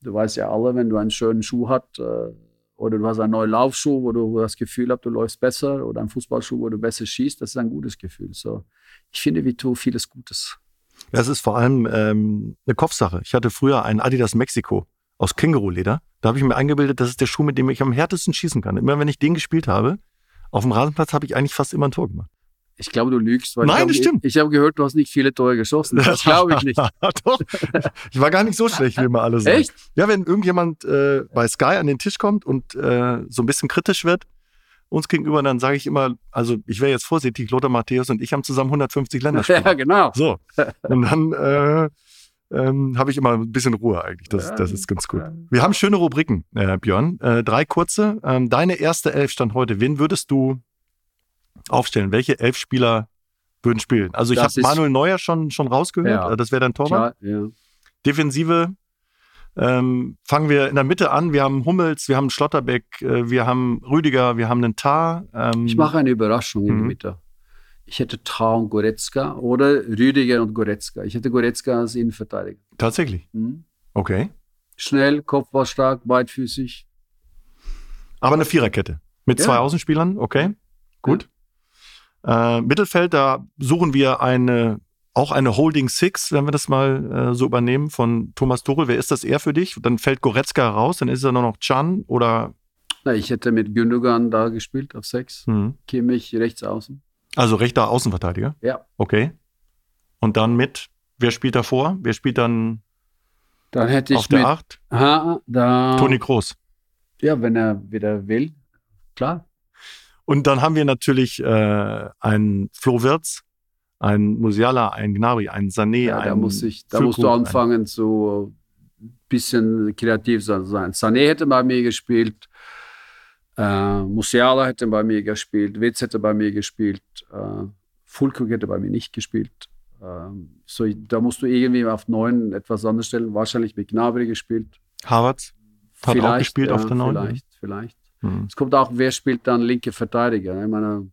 du weißt ja alle, wenn du einen schönen Schuh hast, äh, oder du hast einen neuen Laufschuh, wo du das Gefühl hast, du läufst besser, oder einen Fußballschuh, wo du besser schießt, das ist ein gutes Gefühl. So, ich finde, tun vieles Gutes.
Das ist vor allem ähm, eine Kopfsache. Ich hatte früher einen Adidas Mexiko aus Känguruleder. Da habe ich mir eingebildet, das ist der Schuh, mit dem ich am härtesten schießen kann. Immer wenn ich den gespielt habe, auf dem Rasenplatz habe ich eigentlich fast immer ein Tor gemacht.
Ich glaube, du lügst. Weil
Nein,
ich
das stimmt.
Ich, ich habe gehört, du hast nicht viele Tore geschossen. Das (laughs) glaube ich nicht. (laughs)
Doch. Ich war gar nicht so schlecht, wie immer alle sagen.
Echt?
Ja, wenn irgendjemand äh, bei Sky an den Tisch kommt und äh, so ein bisschen kritisch wird, uns gegenüber, dann sage ich immer, also ich wäre jetzt vorsichtig, Lothar Matthäus und ich haben zusammen 150 (laughs) Länderspiele.
Ja, genau.
So. Und dann äh, ähm, habe ich immer ein bisschen Ruhe eigentlich. Das,
Ja,
das ist ganz gut. Wir haben schöne Rubriken, äh, Björn. Äh, drei kurze. Ähm, deine erste Elf stand heute. Wen würdest du aufstellen? Welche elf Spieler würden spielen? Also ich habe Manuel Neuer schon, schon rausgehört.
Ja.
Äh, Das wäre dein Torwart.
Klar, ja.
Defensive ähm, fangen wir in der Mitte an. Wir haben Hummels, wir haben Schlotterbeck, äh, wir haben Rüdiger, wir haben einen Tar. Ähm,
Ich mache eine Überraschung in
Mhm.
der Mitte. Ich hätte Tau und Goretzka oder Rüdiger und Goretzka. Ich hätte Goretzka als Innenverteidiger.
Tatsächlich.
Mhm.
Okay.
Schnell, kopfballstark, beidfüßig.
Aber eine Viererkette. Mit
Ja.
zwei Außenspielern, okay. Gut. Äh, Mittelfeld, da suchen wir eine, auch eine Holding Six, wenn wir das mal äh, so übernehmen, von Thomas Tuchel. Wer ist das eher für dich? Dann fällt Goretzka raus, dann ist er nur noch Chan oder
Na, ich hätte mit Gündogan da gespielt auf sechs.
hm.
Kimmich rechts außen.
also rechter Außenverteidiger.
Ja.
Okay. Und dann mit, wer spielt davor? Wer spielt dann
Dann hätte ich
auf der
mit
Acht?
Ha, da,
Toni Kroos.
Ja, wenn er wieder will. Klar.
Und dann haben wir natürlich äh, einen Flo Wirtz, einen Musiala, einen Gnabry, einen Sané,
Ja, da,
einen
muss ich, da musst du anfangen, so ein bisschen kreativ zu sein. Sané hätte bei mir gespielt. Äh, Musiala hätte bei mir gespielt. Witz hätte bei mir gespielt. Äh, Fulkrug hätte bei mir nicht gespielt. Ähm, so, da musst du irgendwie auf neun etwas anderes stellen. Wahrscheinlich mit Gnabry gespielt.
Havertz hat auch gespielt auf der neun.
Vielleicht, vielleicht.
Hm.
Es kommt auch, wer spielt dann linke Verteidiger. Ich meine,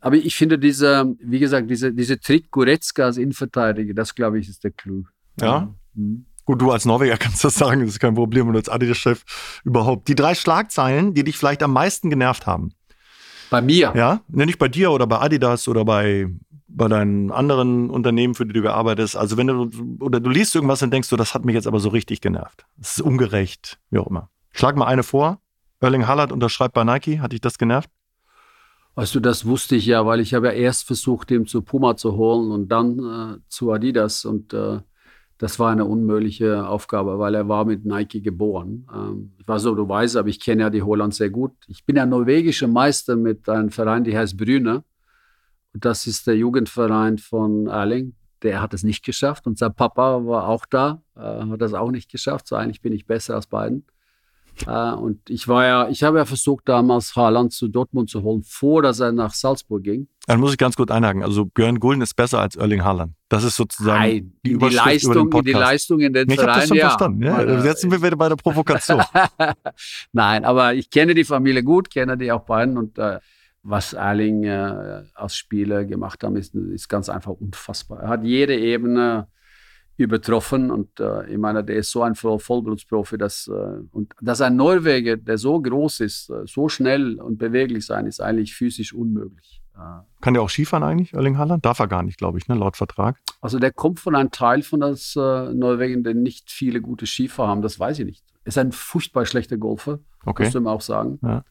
aber ich finde diese, wie gesagt, diese, diese Trick Goretzka als Innenverteidiger, das glaube ich ist der Clou.
Ja?
Mhm.
Gut, du als Norweger (laughs) kannst das sagen, das ist kein Problem und als Adidas-Chef überhaupt. Die drei Schlagzeilen, die dich vielleicht am meisten genervt haben.
Bei mir.
Ja, Ne, nicht bei dir oder bei Adidas oder bei, bei deinen anderen Unternehmen, für die du gearbeitet hast. Also wenn du, oder du liest irgendwas und denkst du, das hat mich jetzt aber so richtig genervt. Das ist ungerecht, wie auch immer. Schlag mal eine vor. Erling Haaland unterschreibt bei Nike. Hat dich das genervt?
Weißt du, das wusste ich ja, weil ich habe ja erst versucht, ihn zu Puma zu holen und dann äh, zu Adidas. Und äh, das war eine unmögliche Aufgabe, weil er war mit Nike geboren. Ähm, ich weiß nicht, du weißt, aber ich kenne ja die Holland sehr gut. Ich bin ja norwegischer Meister mit einem Verein, der heißt Brüne. Und das ist der Jugendverein von Erling. Der hat es nicht geschafft. Und sein Papa war auch da, äh, hat das auch nicht geschafft. So eigentlich bin ich besser als beiden. Äh, und ich war ja, ich habe ja versucht, damals Haaland zu Dortmund zu holen, vor dass er nach Salzburg ging.
Dann muss ich ganz kurz einhaken. Also Björn Gulden ist besser als Erling Haaland. Das ist sozusagen
Nein, die, die Leistung, die Leistung in den
ich
Verein.
Ich habe das schon
ja.
verstanden. Ja, jetzt sind wir wieder bei der Provokation. (laughs)
Nein, aber ich kenne die Familie gut, kenne die auch beiden und äh, was Erling äh, als Spieler gemacht hat, ist, ist ganz einfach unfassbar. Er hat jede Ebene übertroffen. Und äh, ich meine, der ist so ein Vollblutsprofi, dass, äh, und dass ein Norweger, der so groß ist, äh, so schnell und beweglich sein, ist eigentlich physisch unmöglich.
Kann der auch Skifahren eigentlich, Erling Haaland? Darf er gar nicht, glaube ich, ne, laut Vertrag.
Also der kommt von einem Teil von das äh, Norwegen, der nicht viele gute Skifahrer haben, das weiß ich nicht. Ist ein furchtbar schlechter Golfer,
okay.
musst du ihm auch sagen. Ja.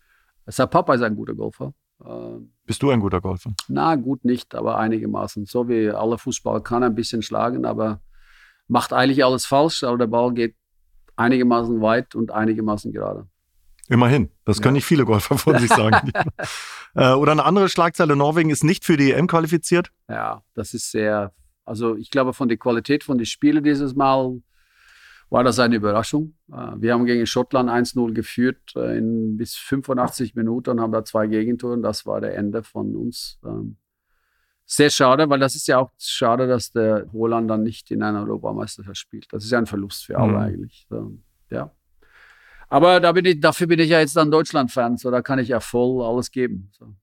Sein Papa ist ein guter Golfer.
Äh, Bist du ein guter Golfer?
Na, gut nicht, aber einigermaßen. So wie alle Fußballer kann ein bisschen schlagen, aber macht eigentlich alles falsch, aber der Ball geht einigermaßen weit und einigermaßen gerade.
Immerhin. Das können ja. nicht viele Golfer von sich sagen. (laughs) (laughs) äh, oder eine andere Schlagzeile: Norwegen ist nicht für die EM qualifiziert.
Ja, das ist sehr. Also, ich glaube, von der Qualität von den Spielen dieses Mal war das eine Überraschung. Äh, wir haben gegen Schottland 1-0 geführt äh, in bis 85 Minuten und haben da zwei Gegentore. Das war der Ende von uns. Sehr schade, weil das ist ja auch schade, dass der Roland dann nicht in einer Europameisterschaft spielt. Das ist ja ein Verlust für alle mhm. eigentlich. So, ja. Aber da bin ich, dafür bin ich ja jetzt dann Deutschland-Fan, so da kann ich ja voll alles geben. So.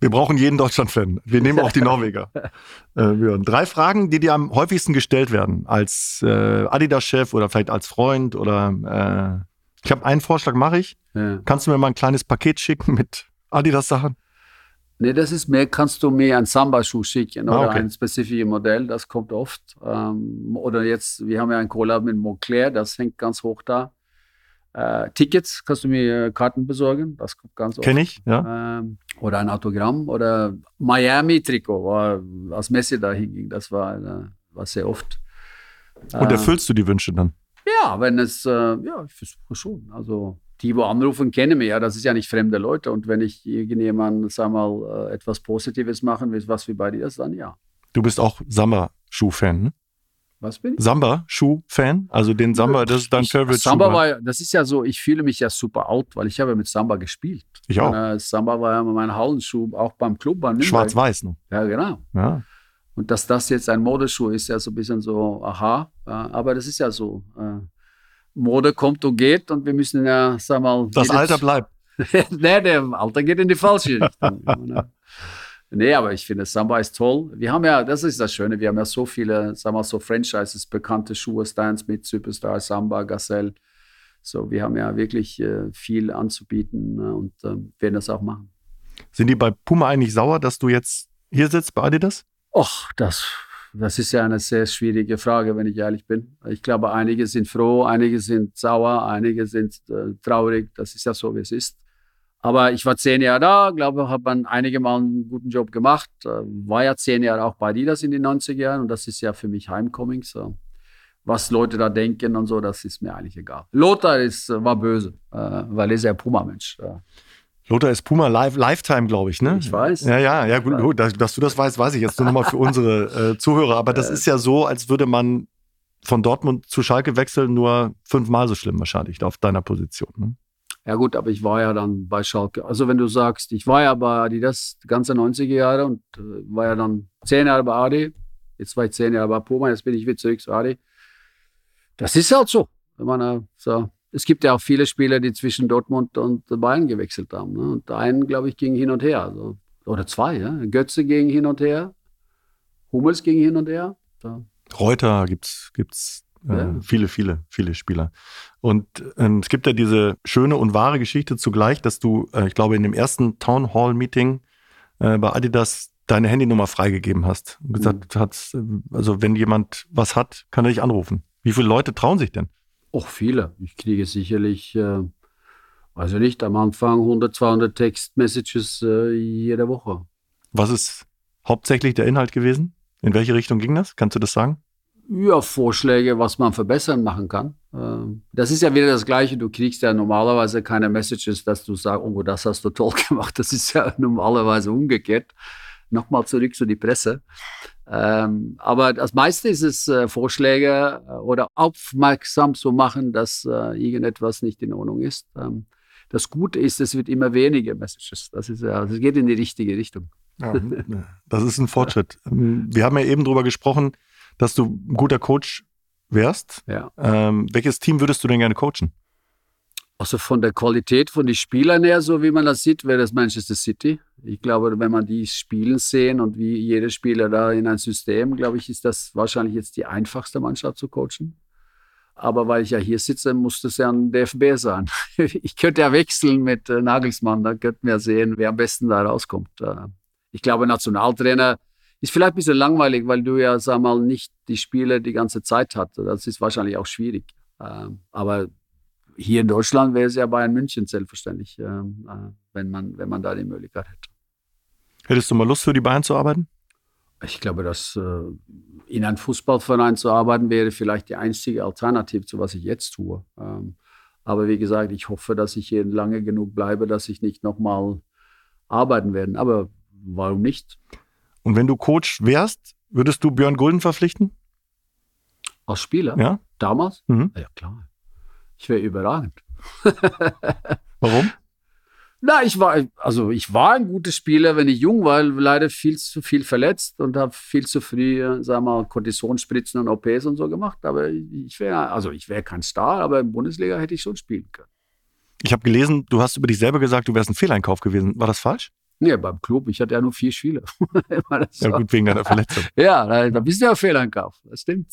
Wir brauchen jeden Deutschland-Fan. Wir nehmen auch die Norweger. (laughs) äh, drei Fragen, die dir am häufigsten gestellt werden, als äh, Adidas-Chef oder vielleicht als Freund oder äh, ich habe einen Vorschlag, mache ich. Ja. Kannst du mir mal ein kleines Paket schicken mit Adidas-Sachen?
Nee, das ist mehr, kannst du mir ein Samba-Schuh schicken ah, oder okay. ein spezifisches Modell, das kommt oft. Ähm, oder jetzt, wir haben ja ein Collab mit Montclair, das hängt ganz hoch da. Äh, Tickets kannst du mir äh, Karten besorgen, das kommt ganz oft.
Kenn ich, ja.
Ähm, oder ein Autogramm oder Miami-Trikot, war, als Messi da hinging, das war, äh, war sehr oft.
Und erfüllst du die Wünsche dann?
Ja, wenn es, äh, ja, ich versuche schon. Also die, wo anrufen, kennen mich ja. Das ist ja nicht fremde Leute. Und wenn ich irgendjemand, sag mal, äh, etwas Positives machen will, was wie bei dir ist, dann ja.
Du bist auch Samba-Schuh-Fan, ne?
Was bin ich?
Samba-Schuh-Fan? Also den Samba, das ist dein ich, Favorite
Samba war, das ist ja so, ich fühle mich ja super alt, weil ich habe ja mit Samba gespielt.
Ich auch.
Meine, Samba war ja mein Hallenschuh, auch beim Club.
Schwarz-Weiß, ne?
Ja, genau.
Ja.
Und dass das jetzt ein Modeschuh ist, ja so ein bisschen so, aha. Aber das ist ja so. Äh, Mode kommt und geht und wir müssen ja, sag mal.
Das Alter bleibt. (laughs)
nee, der Alter geht in die falsche Richtung. (laughs) nee, aber ich finde, Samba ist toll. Wir haben ja, das ist das Schöne, wir haben ja so viele, sag mal, so Franchises, bekannte Schuhe, Stans mit Superstar, Samba, Gazelle. So, wir haben ja wirklich äh, viel anzubieten ne, und äh, werden das auch machen.
Sind die bei Puma eigentlich sauer, dass du jetzt hier sitzt bei Adidas?
Och, das das ist ja eine sehr schwierige Frage, wenn ich ehrlich bin. Ich glaube, einige sind froh, einige sind sauer, einige sind äh, traurig. Das ist ja so, wie es ist. Aber ich war zehn Jahre da, glaube, habe einige Mal einen guten Job gemacht. Äh, war ja zehn Jahre auch bei Adidas in den 90er Jahren und das ist ja für mich Heimcoming. So. Was Leute da denken und so, das ist mir eigentlich egal. Lothar ist, war böse, äh, weil er ist ja Puma-Mensch.
Lothar ist Puma Live, Lifetime, glaube ich, ne?
Ich weiß.
Ja, ja, ja, gut, gut dass, dass, du das weißt, weiß ich jetzt nur nochmal für (laughs) unsere äh, Zuhörer. Aber das ist ja so, als würde man von Dortmund zu Schalke wechseln, nur fünfmal so schlimm wahrscheinlich auf deiner Position. Ne?
Ja gut, aber ich war ja dann bei Schalke. Also wenn du sagst, ich war ja bei Adidas die ganze 90er Jahre und äh, war ja dann zehn Jahre bei Adi. Jetzt war ich zehn Jahre bei Puma, jetzt bin ich wieder zurück zu Adi. Das ist halt so. Wenn man äh, so es gibt ja auch viele Spieler, die zwischen Dortmund und Bayern gewechselt haben. Ne? Und einen, glaube ich, ging hin und her. Also, oder zwei, ja. Götze ging hin und her. Hummels ging hin und her.
Da. Reuter gibt's, gibt's äh, ja. viele, viele, viele Spieler. Und äh, es gibt ja diese schöne und wahre Geschichte zugleich, dass du, äh, ich glaube, in dem ersten Town Hall Meeting äh, bei Adidas deine Handynummer freigegeben hast. Und gesagt mhm. hast, also wenn jemand was hat, kann er dich anrufen. Wie viele Leute trauen sich denn?
Auch viele. Ich kriege sicherlich, äh, Also nicht am Anfang 100, 200 Text-Messages äh, jede Woche.
Was ist hauptsächlich der Inhalt gewesen? In welche Richtung ging das? Kannst du das sagen?
Ja, Vorschläge, was man verbessern machen kann. Ähm, das ist ja wieder das Gleiche. Du kriegst ja normalerweise keine Messages, dass du sagst, oh, das hast du toll (laughs) gemacht. Das ist ja normalerweise umgekehrt. Nochmal zurück zu die Presse. Ähm, aber das meiste ist es, äh, Vorschläge äh, oder aufmerksam zu machen, dass äh, irgendetwas nicht in Ordnung ist. Ähm, das Gute ist, es wird immer weniger Messages. Das ist ja, es geht in die richtige Richtung.
Ja, (laughs) das ist ein Fortschritt. Ähm, wir haben ja eben darüber gesprochen, dass du ein guter Coach wärst.
Ja.
Ähm, welches Team würdest du denn gerne coachen?
Also von der Qualität von den Spielern her, so wie man das sieht, wäre das Manchester City. Ich glaube, wenn man die spielen sehen und wie jeder Spieler da in ein System, glaube ich, ist das wahrscheinlich jetzt die einfachste Mannschaft zu coachen. Aber weil ich ja hier sitze, muss das ja ein DFB sein. (laughs) Ich könnte ja wechseln mit äh, Nagelsmann, dann könnten wir sehen, wer am besten da rauskommt. Äh, ich glaube, Nationaltrainer ist vielleicht ein bisschen langweilig, weil du ja, sag mal, nicht die Spiele die ganze Zeit hast. Das ist wahrscheinlich auch schwierig. Ähm, aber hier in Deutschland wäre es ja Bayern München selbstverständlich, ähm, äh, wenn, man, wenn man da die Möglichkeit hätte.
Hättest du mal Lust für die Bayern zu arbeiten?
Ich glaube, dass äh, in einem Fußballverein zu arbeiten wäre vielleicht die einzige Alternative zu was ich jetzt tue. Ähm, aber wie gesagt, ich hoffe, dass ich hier lange genug bleibe, dass ich nicht nochmal arbeiten werde. Aber warum nicht?
Und wenn du Coach wärst, würdest du Björn Gulden verpflichten?
Als Spieler?
Ja.
Damals?
Mhm.
Ja, klar. Ich wäre überragend. (laughs)
Warum?
Na, ich war, also ich war ein guter Spieler, wenn ich jung war, leider viel zu viel verletzt und habe viel zu früh, äh, sag mal, Kortisonspritzen und OPs und so gemacht. Aber ich wäre, also ich wäre kein Star, aber in Bundesliga hätte ich schon spielen können.
Ich habe gelesen, du hast über dich selber gesagt, du wärst ein Fehleinkauf gewesen. War das falsch?
Nee, beim Club, ich hatte ja nur vier Spiele. (laughs)
ja, gut, wegen deiner Verletzung.
ja, da, da bist du ja Fehleinkauf. Das stimmt.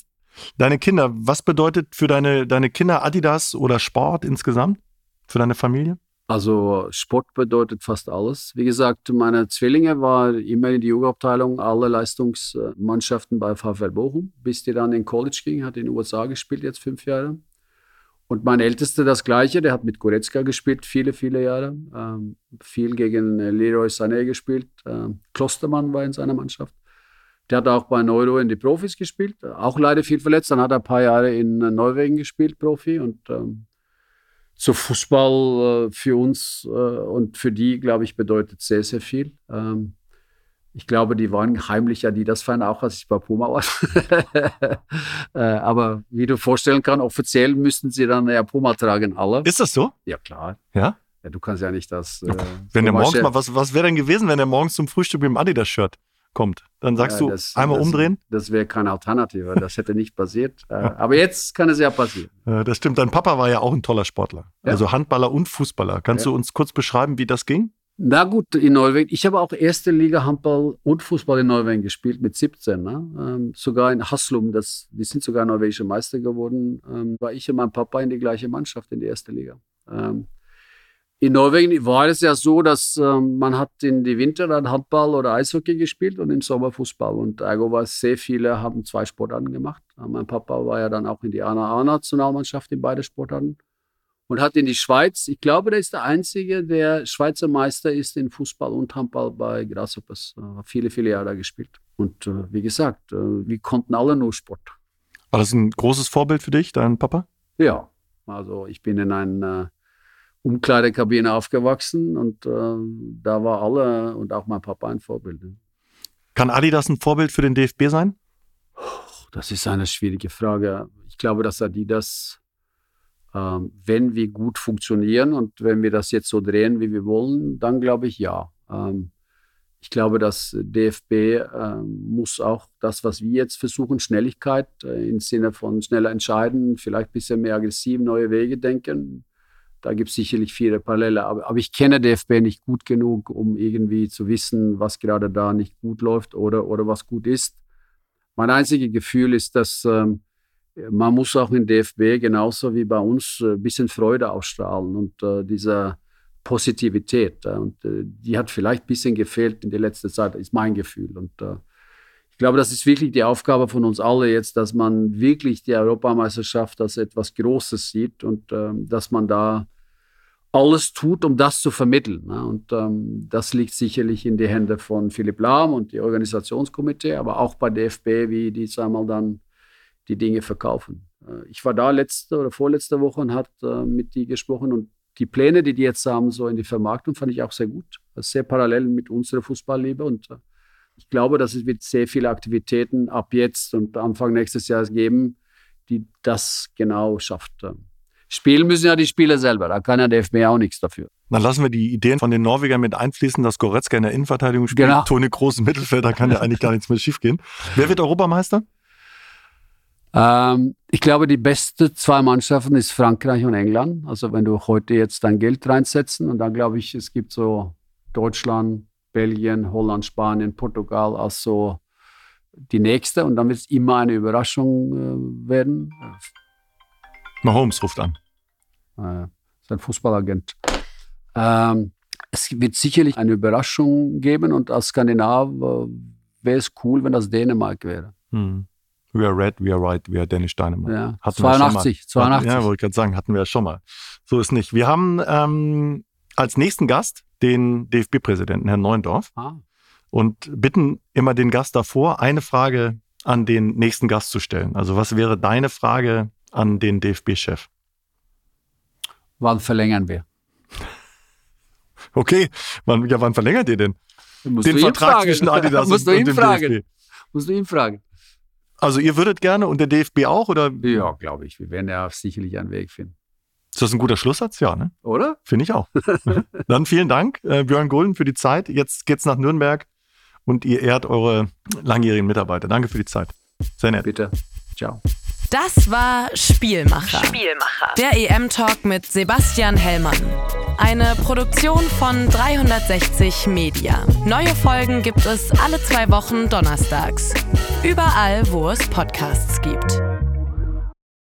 Deine Kinder, was bedeutet für deine, deine Kinder Adidas oder Sport insgesamt? Für deine Familie?
Also Sport bedeutet fast alles. Wie gesagt, meine Zwillinge waren immer in die Jugendabteilung, alle Leistungsmannschaften bei VfL Bochum, bis die dann in College ging, hat in den USA gespielt, jetzt fünf Jahre. Und mein Ältester das Gleiche, der hat mit Goretzka gespielt, viele, viele Jahre. Ähm, viel gegen Leroy Sané gespielt. Ähm, Klostermann war in seiner Mannschaft. Der hat auch bei Neuro in die Profis gespielt, auch leider viel verletzt. Dann hat er ein paar Jahre in Norwegen gespielt, Profi. Und ähm, so Fußball äh, für uns äh, und für die, glaube ich, bedeutet sehr, sehr viel. Ähm, ich glaube, die waren heimlich ja die das fan auch, als ich bei Puma war. (laughs) äh, aber wie du vorstellen kannst, offiziell müssten sie dann ja Puma tragen, alle.
Ist das so?
Ja, klar.
Ja?
ja du kannst ja nicht das. Äh,
wenn der morgens mal, was, was wäre denn gewesen, wenn der morgens zum Frühstück mit dem Adidas-Shirt kommt? Dann sagst ja, das, du einmal
das,
umdrehen?
Das wäre keine Alternative. Das hätte nicht (laughs) passiert. Äh, aber jetzt kann es ja passieren.
das stimmt. Dein Papa war ja auch ein toller Sportler. Ja. Also Handballer und Fußballer. Kannst ja. du uns kurz beschreiben, wie das ging?
Na gut, in Norwegen. Ich habe auch erste Liga Handball und Fußball in Norwegen gespielt mit 17. Ne? Ähm, sogar in Haslum, das, die sind sogar norwegische Meister geworden, ähm, war ich und mein Papa in die gleiche Mannschaft in die erste Liga. Ähm, in Norwegen war es ja so, dass ähm, man hat in die Winter dann Handball oder Eishockey gespielt und im Sommer Fußball. Und ergo war es sehr viele, haben zwei Sportarten gemacht. Mein Papa war ja dann auch in die ANA-nationalmannschaft in beide Sportarten und hat in die Schweiz, ich glaube, der ist der Einzige, der Schweizer Meister ist in Fußball und Handball bei Grasshoppers. Äh, viele, viele Jahre gespielt. Und äh, wie gesagt, äh, wir konnten alle nur Sport.
War das ein großes Vorbild für dich, dein Papa?
Ja, also ich bin in einer Umkleidekabine aufgewachsen und äh, da war alle und auch mein Papa ein Vorbild.
Kann Adidas ein Vorbild für den DFB sein?
Das ist eine schwierige Frage. Ich glaube, dass Adidas ähm, wenn wir gut funktionieren und wenn wir das jetzt so drehen, wie wir wollen, dann glaube ich ja. Ähm, ich glaube, das DFB äh, muss auch das, was wir jetzt versuchen, Schnelligkeit äh, im Sinne von schneller entscheiden, vielleicht ein bisschen mehr aggressiv, neue Wege denken. Da gibt es sicherlich viele Parallele. Aber, aber, ich kenne DFB nicht gut genug, um irgendwie zu wissen, was gerade da nicht gut läuft oder, oder was gut ist. Mein einziges Gefühl ist, dass ähm, man muss auch in DFB genauso wie bei uns ein bisschen Freude ausstrahlen und äh, diese Positivität. Äh, und äh, die hat vielleicht ein bisschen gefehlt in der letzten Zeit, ist mein Gefühl. Und äh, ich glaube, das ist wirklich die Aufgabe von uns alle jetzt, dass man wirklich die Europameisterschaft als etwas Großes sieht und ähm, dass man da alles tut, um das zu vermitteln. Ne? Und ähm, das liegt sicherlich in die Hände von Philipp Lahm und die Organisationskomitee, aber auch bei DFB, wie die einmal dann die Dinge verkaufen. Äh, ich war da letzte oder vorletzte Woche und hat äh, mit die gesprochen und die Pläne, die die jetzt haben, so in die Vermarktung, fand ich auch sehr gut. Ist sehr parallel mit unserer Fußballliebe und äh, ich glaube, dass es wird sehr viele Aktivitäten ab jetzt und Anfang nächstes Jahres geben, die das genau schafft. Spielen müssen ja die Spieler selber, da kann ja der FB auch nichts dafür.
Dann lassen wir die Ideen von den Norwegern mit einfließen, dass Goretzka in der Innenverteidigung spielt, genau. Toni Groß im Mittelfeld, da kann ja (laughs) eigentlich gar nichts mehr schiefgehen. Wer wird Europameister?
Ähm, ich glaube, die beste zwei Mannschaften ist Frankreich und England. Also wenn du heute jetzt dein Geld reinsetzen und dann glaube ich, es gibt so Deutschland, Belgien, Holland, Spanien, Portugal als so die nächste und dann wird es immer eine Überraschung äh, werden.
Mahomes ruft an.
Äh, ist ein Fußballagent. Ähm, es wird sicherlich eine Überraschung geben und als Skandinav wäre es cool, wenn das Dänemark wäre. Hm.
We are red, we are right, we are Danish Dynamite.
Ja. Hatten 82, 82.
Ja, wollte ich gerade sagen, hatten wir ja schon mal. So ist nicht. Wir haben ähm, als nächsten Gast den DFB-Präsidenten, Herrn Neundorf. Ah. Und bitten immer den Gast davor, eine Frage an den nächsten Gast zu stellen. Also was wäre deine Frage an den DFB-Chef?
Wann verlängern wir?
Okay, wann, ja, wann verlängert ihr denn? den Vertrag zwischen Adidas (laughs)
und, und dem fragen. DFB? Musst du ihn fragen.
Also ihr würdet gerne und der DFB auch, oder?
Ja, glaube ich. Wir werden ja sicherlich einen Weg finden.
Ist das ein guter Schlusssatz? Ja, ne?
Oder?
Finde ich auch. (laughs) Dann vielen Dank, äh, Björn Gulden, für die Zeit. Jetzt geht's nach Nürnberg und ihr ehrt eure langjährigen Mitarbeiter. Danke für die Zeit.
Sehr nett. Bitte. Ciao.
Das war Spielmacher. Spielmacher. Der EM-Talk mit Sebastian Hellmann. Eine Produktion von 360 Media. Neue Folgen gibt es alle zwei Wochen donnerstags. Überall, wo es Podcasts gibt.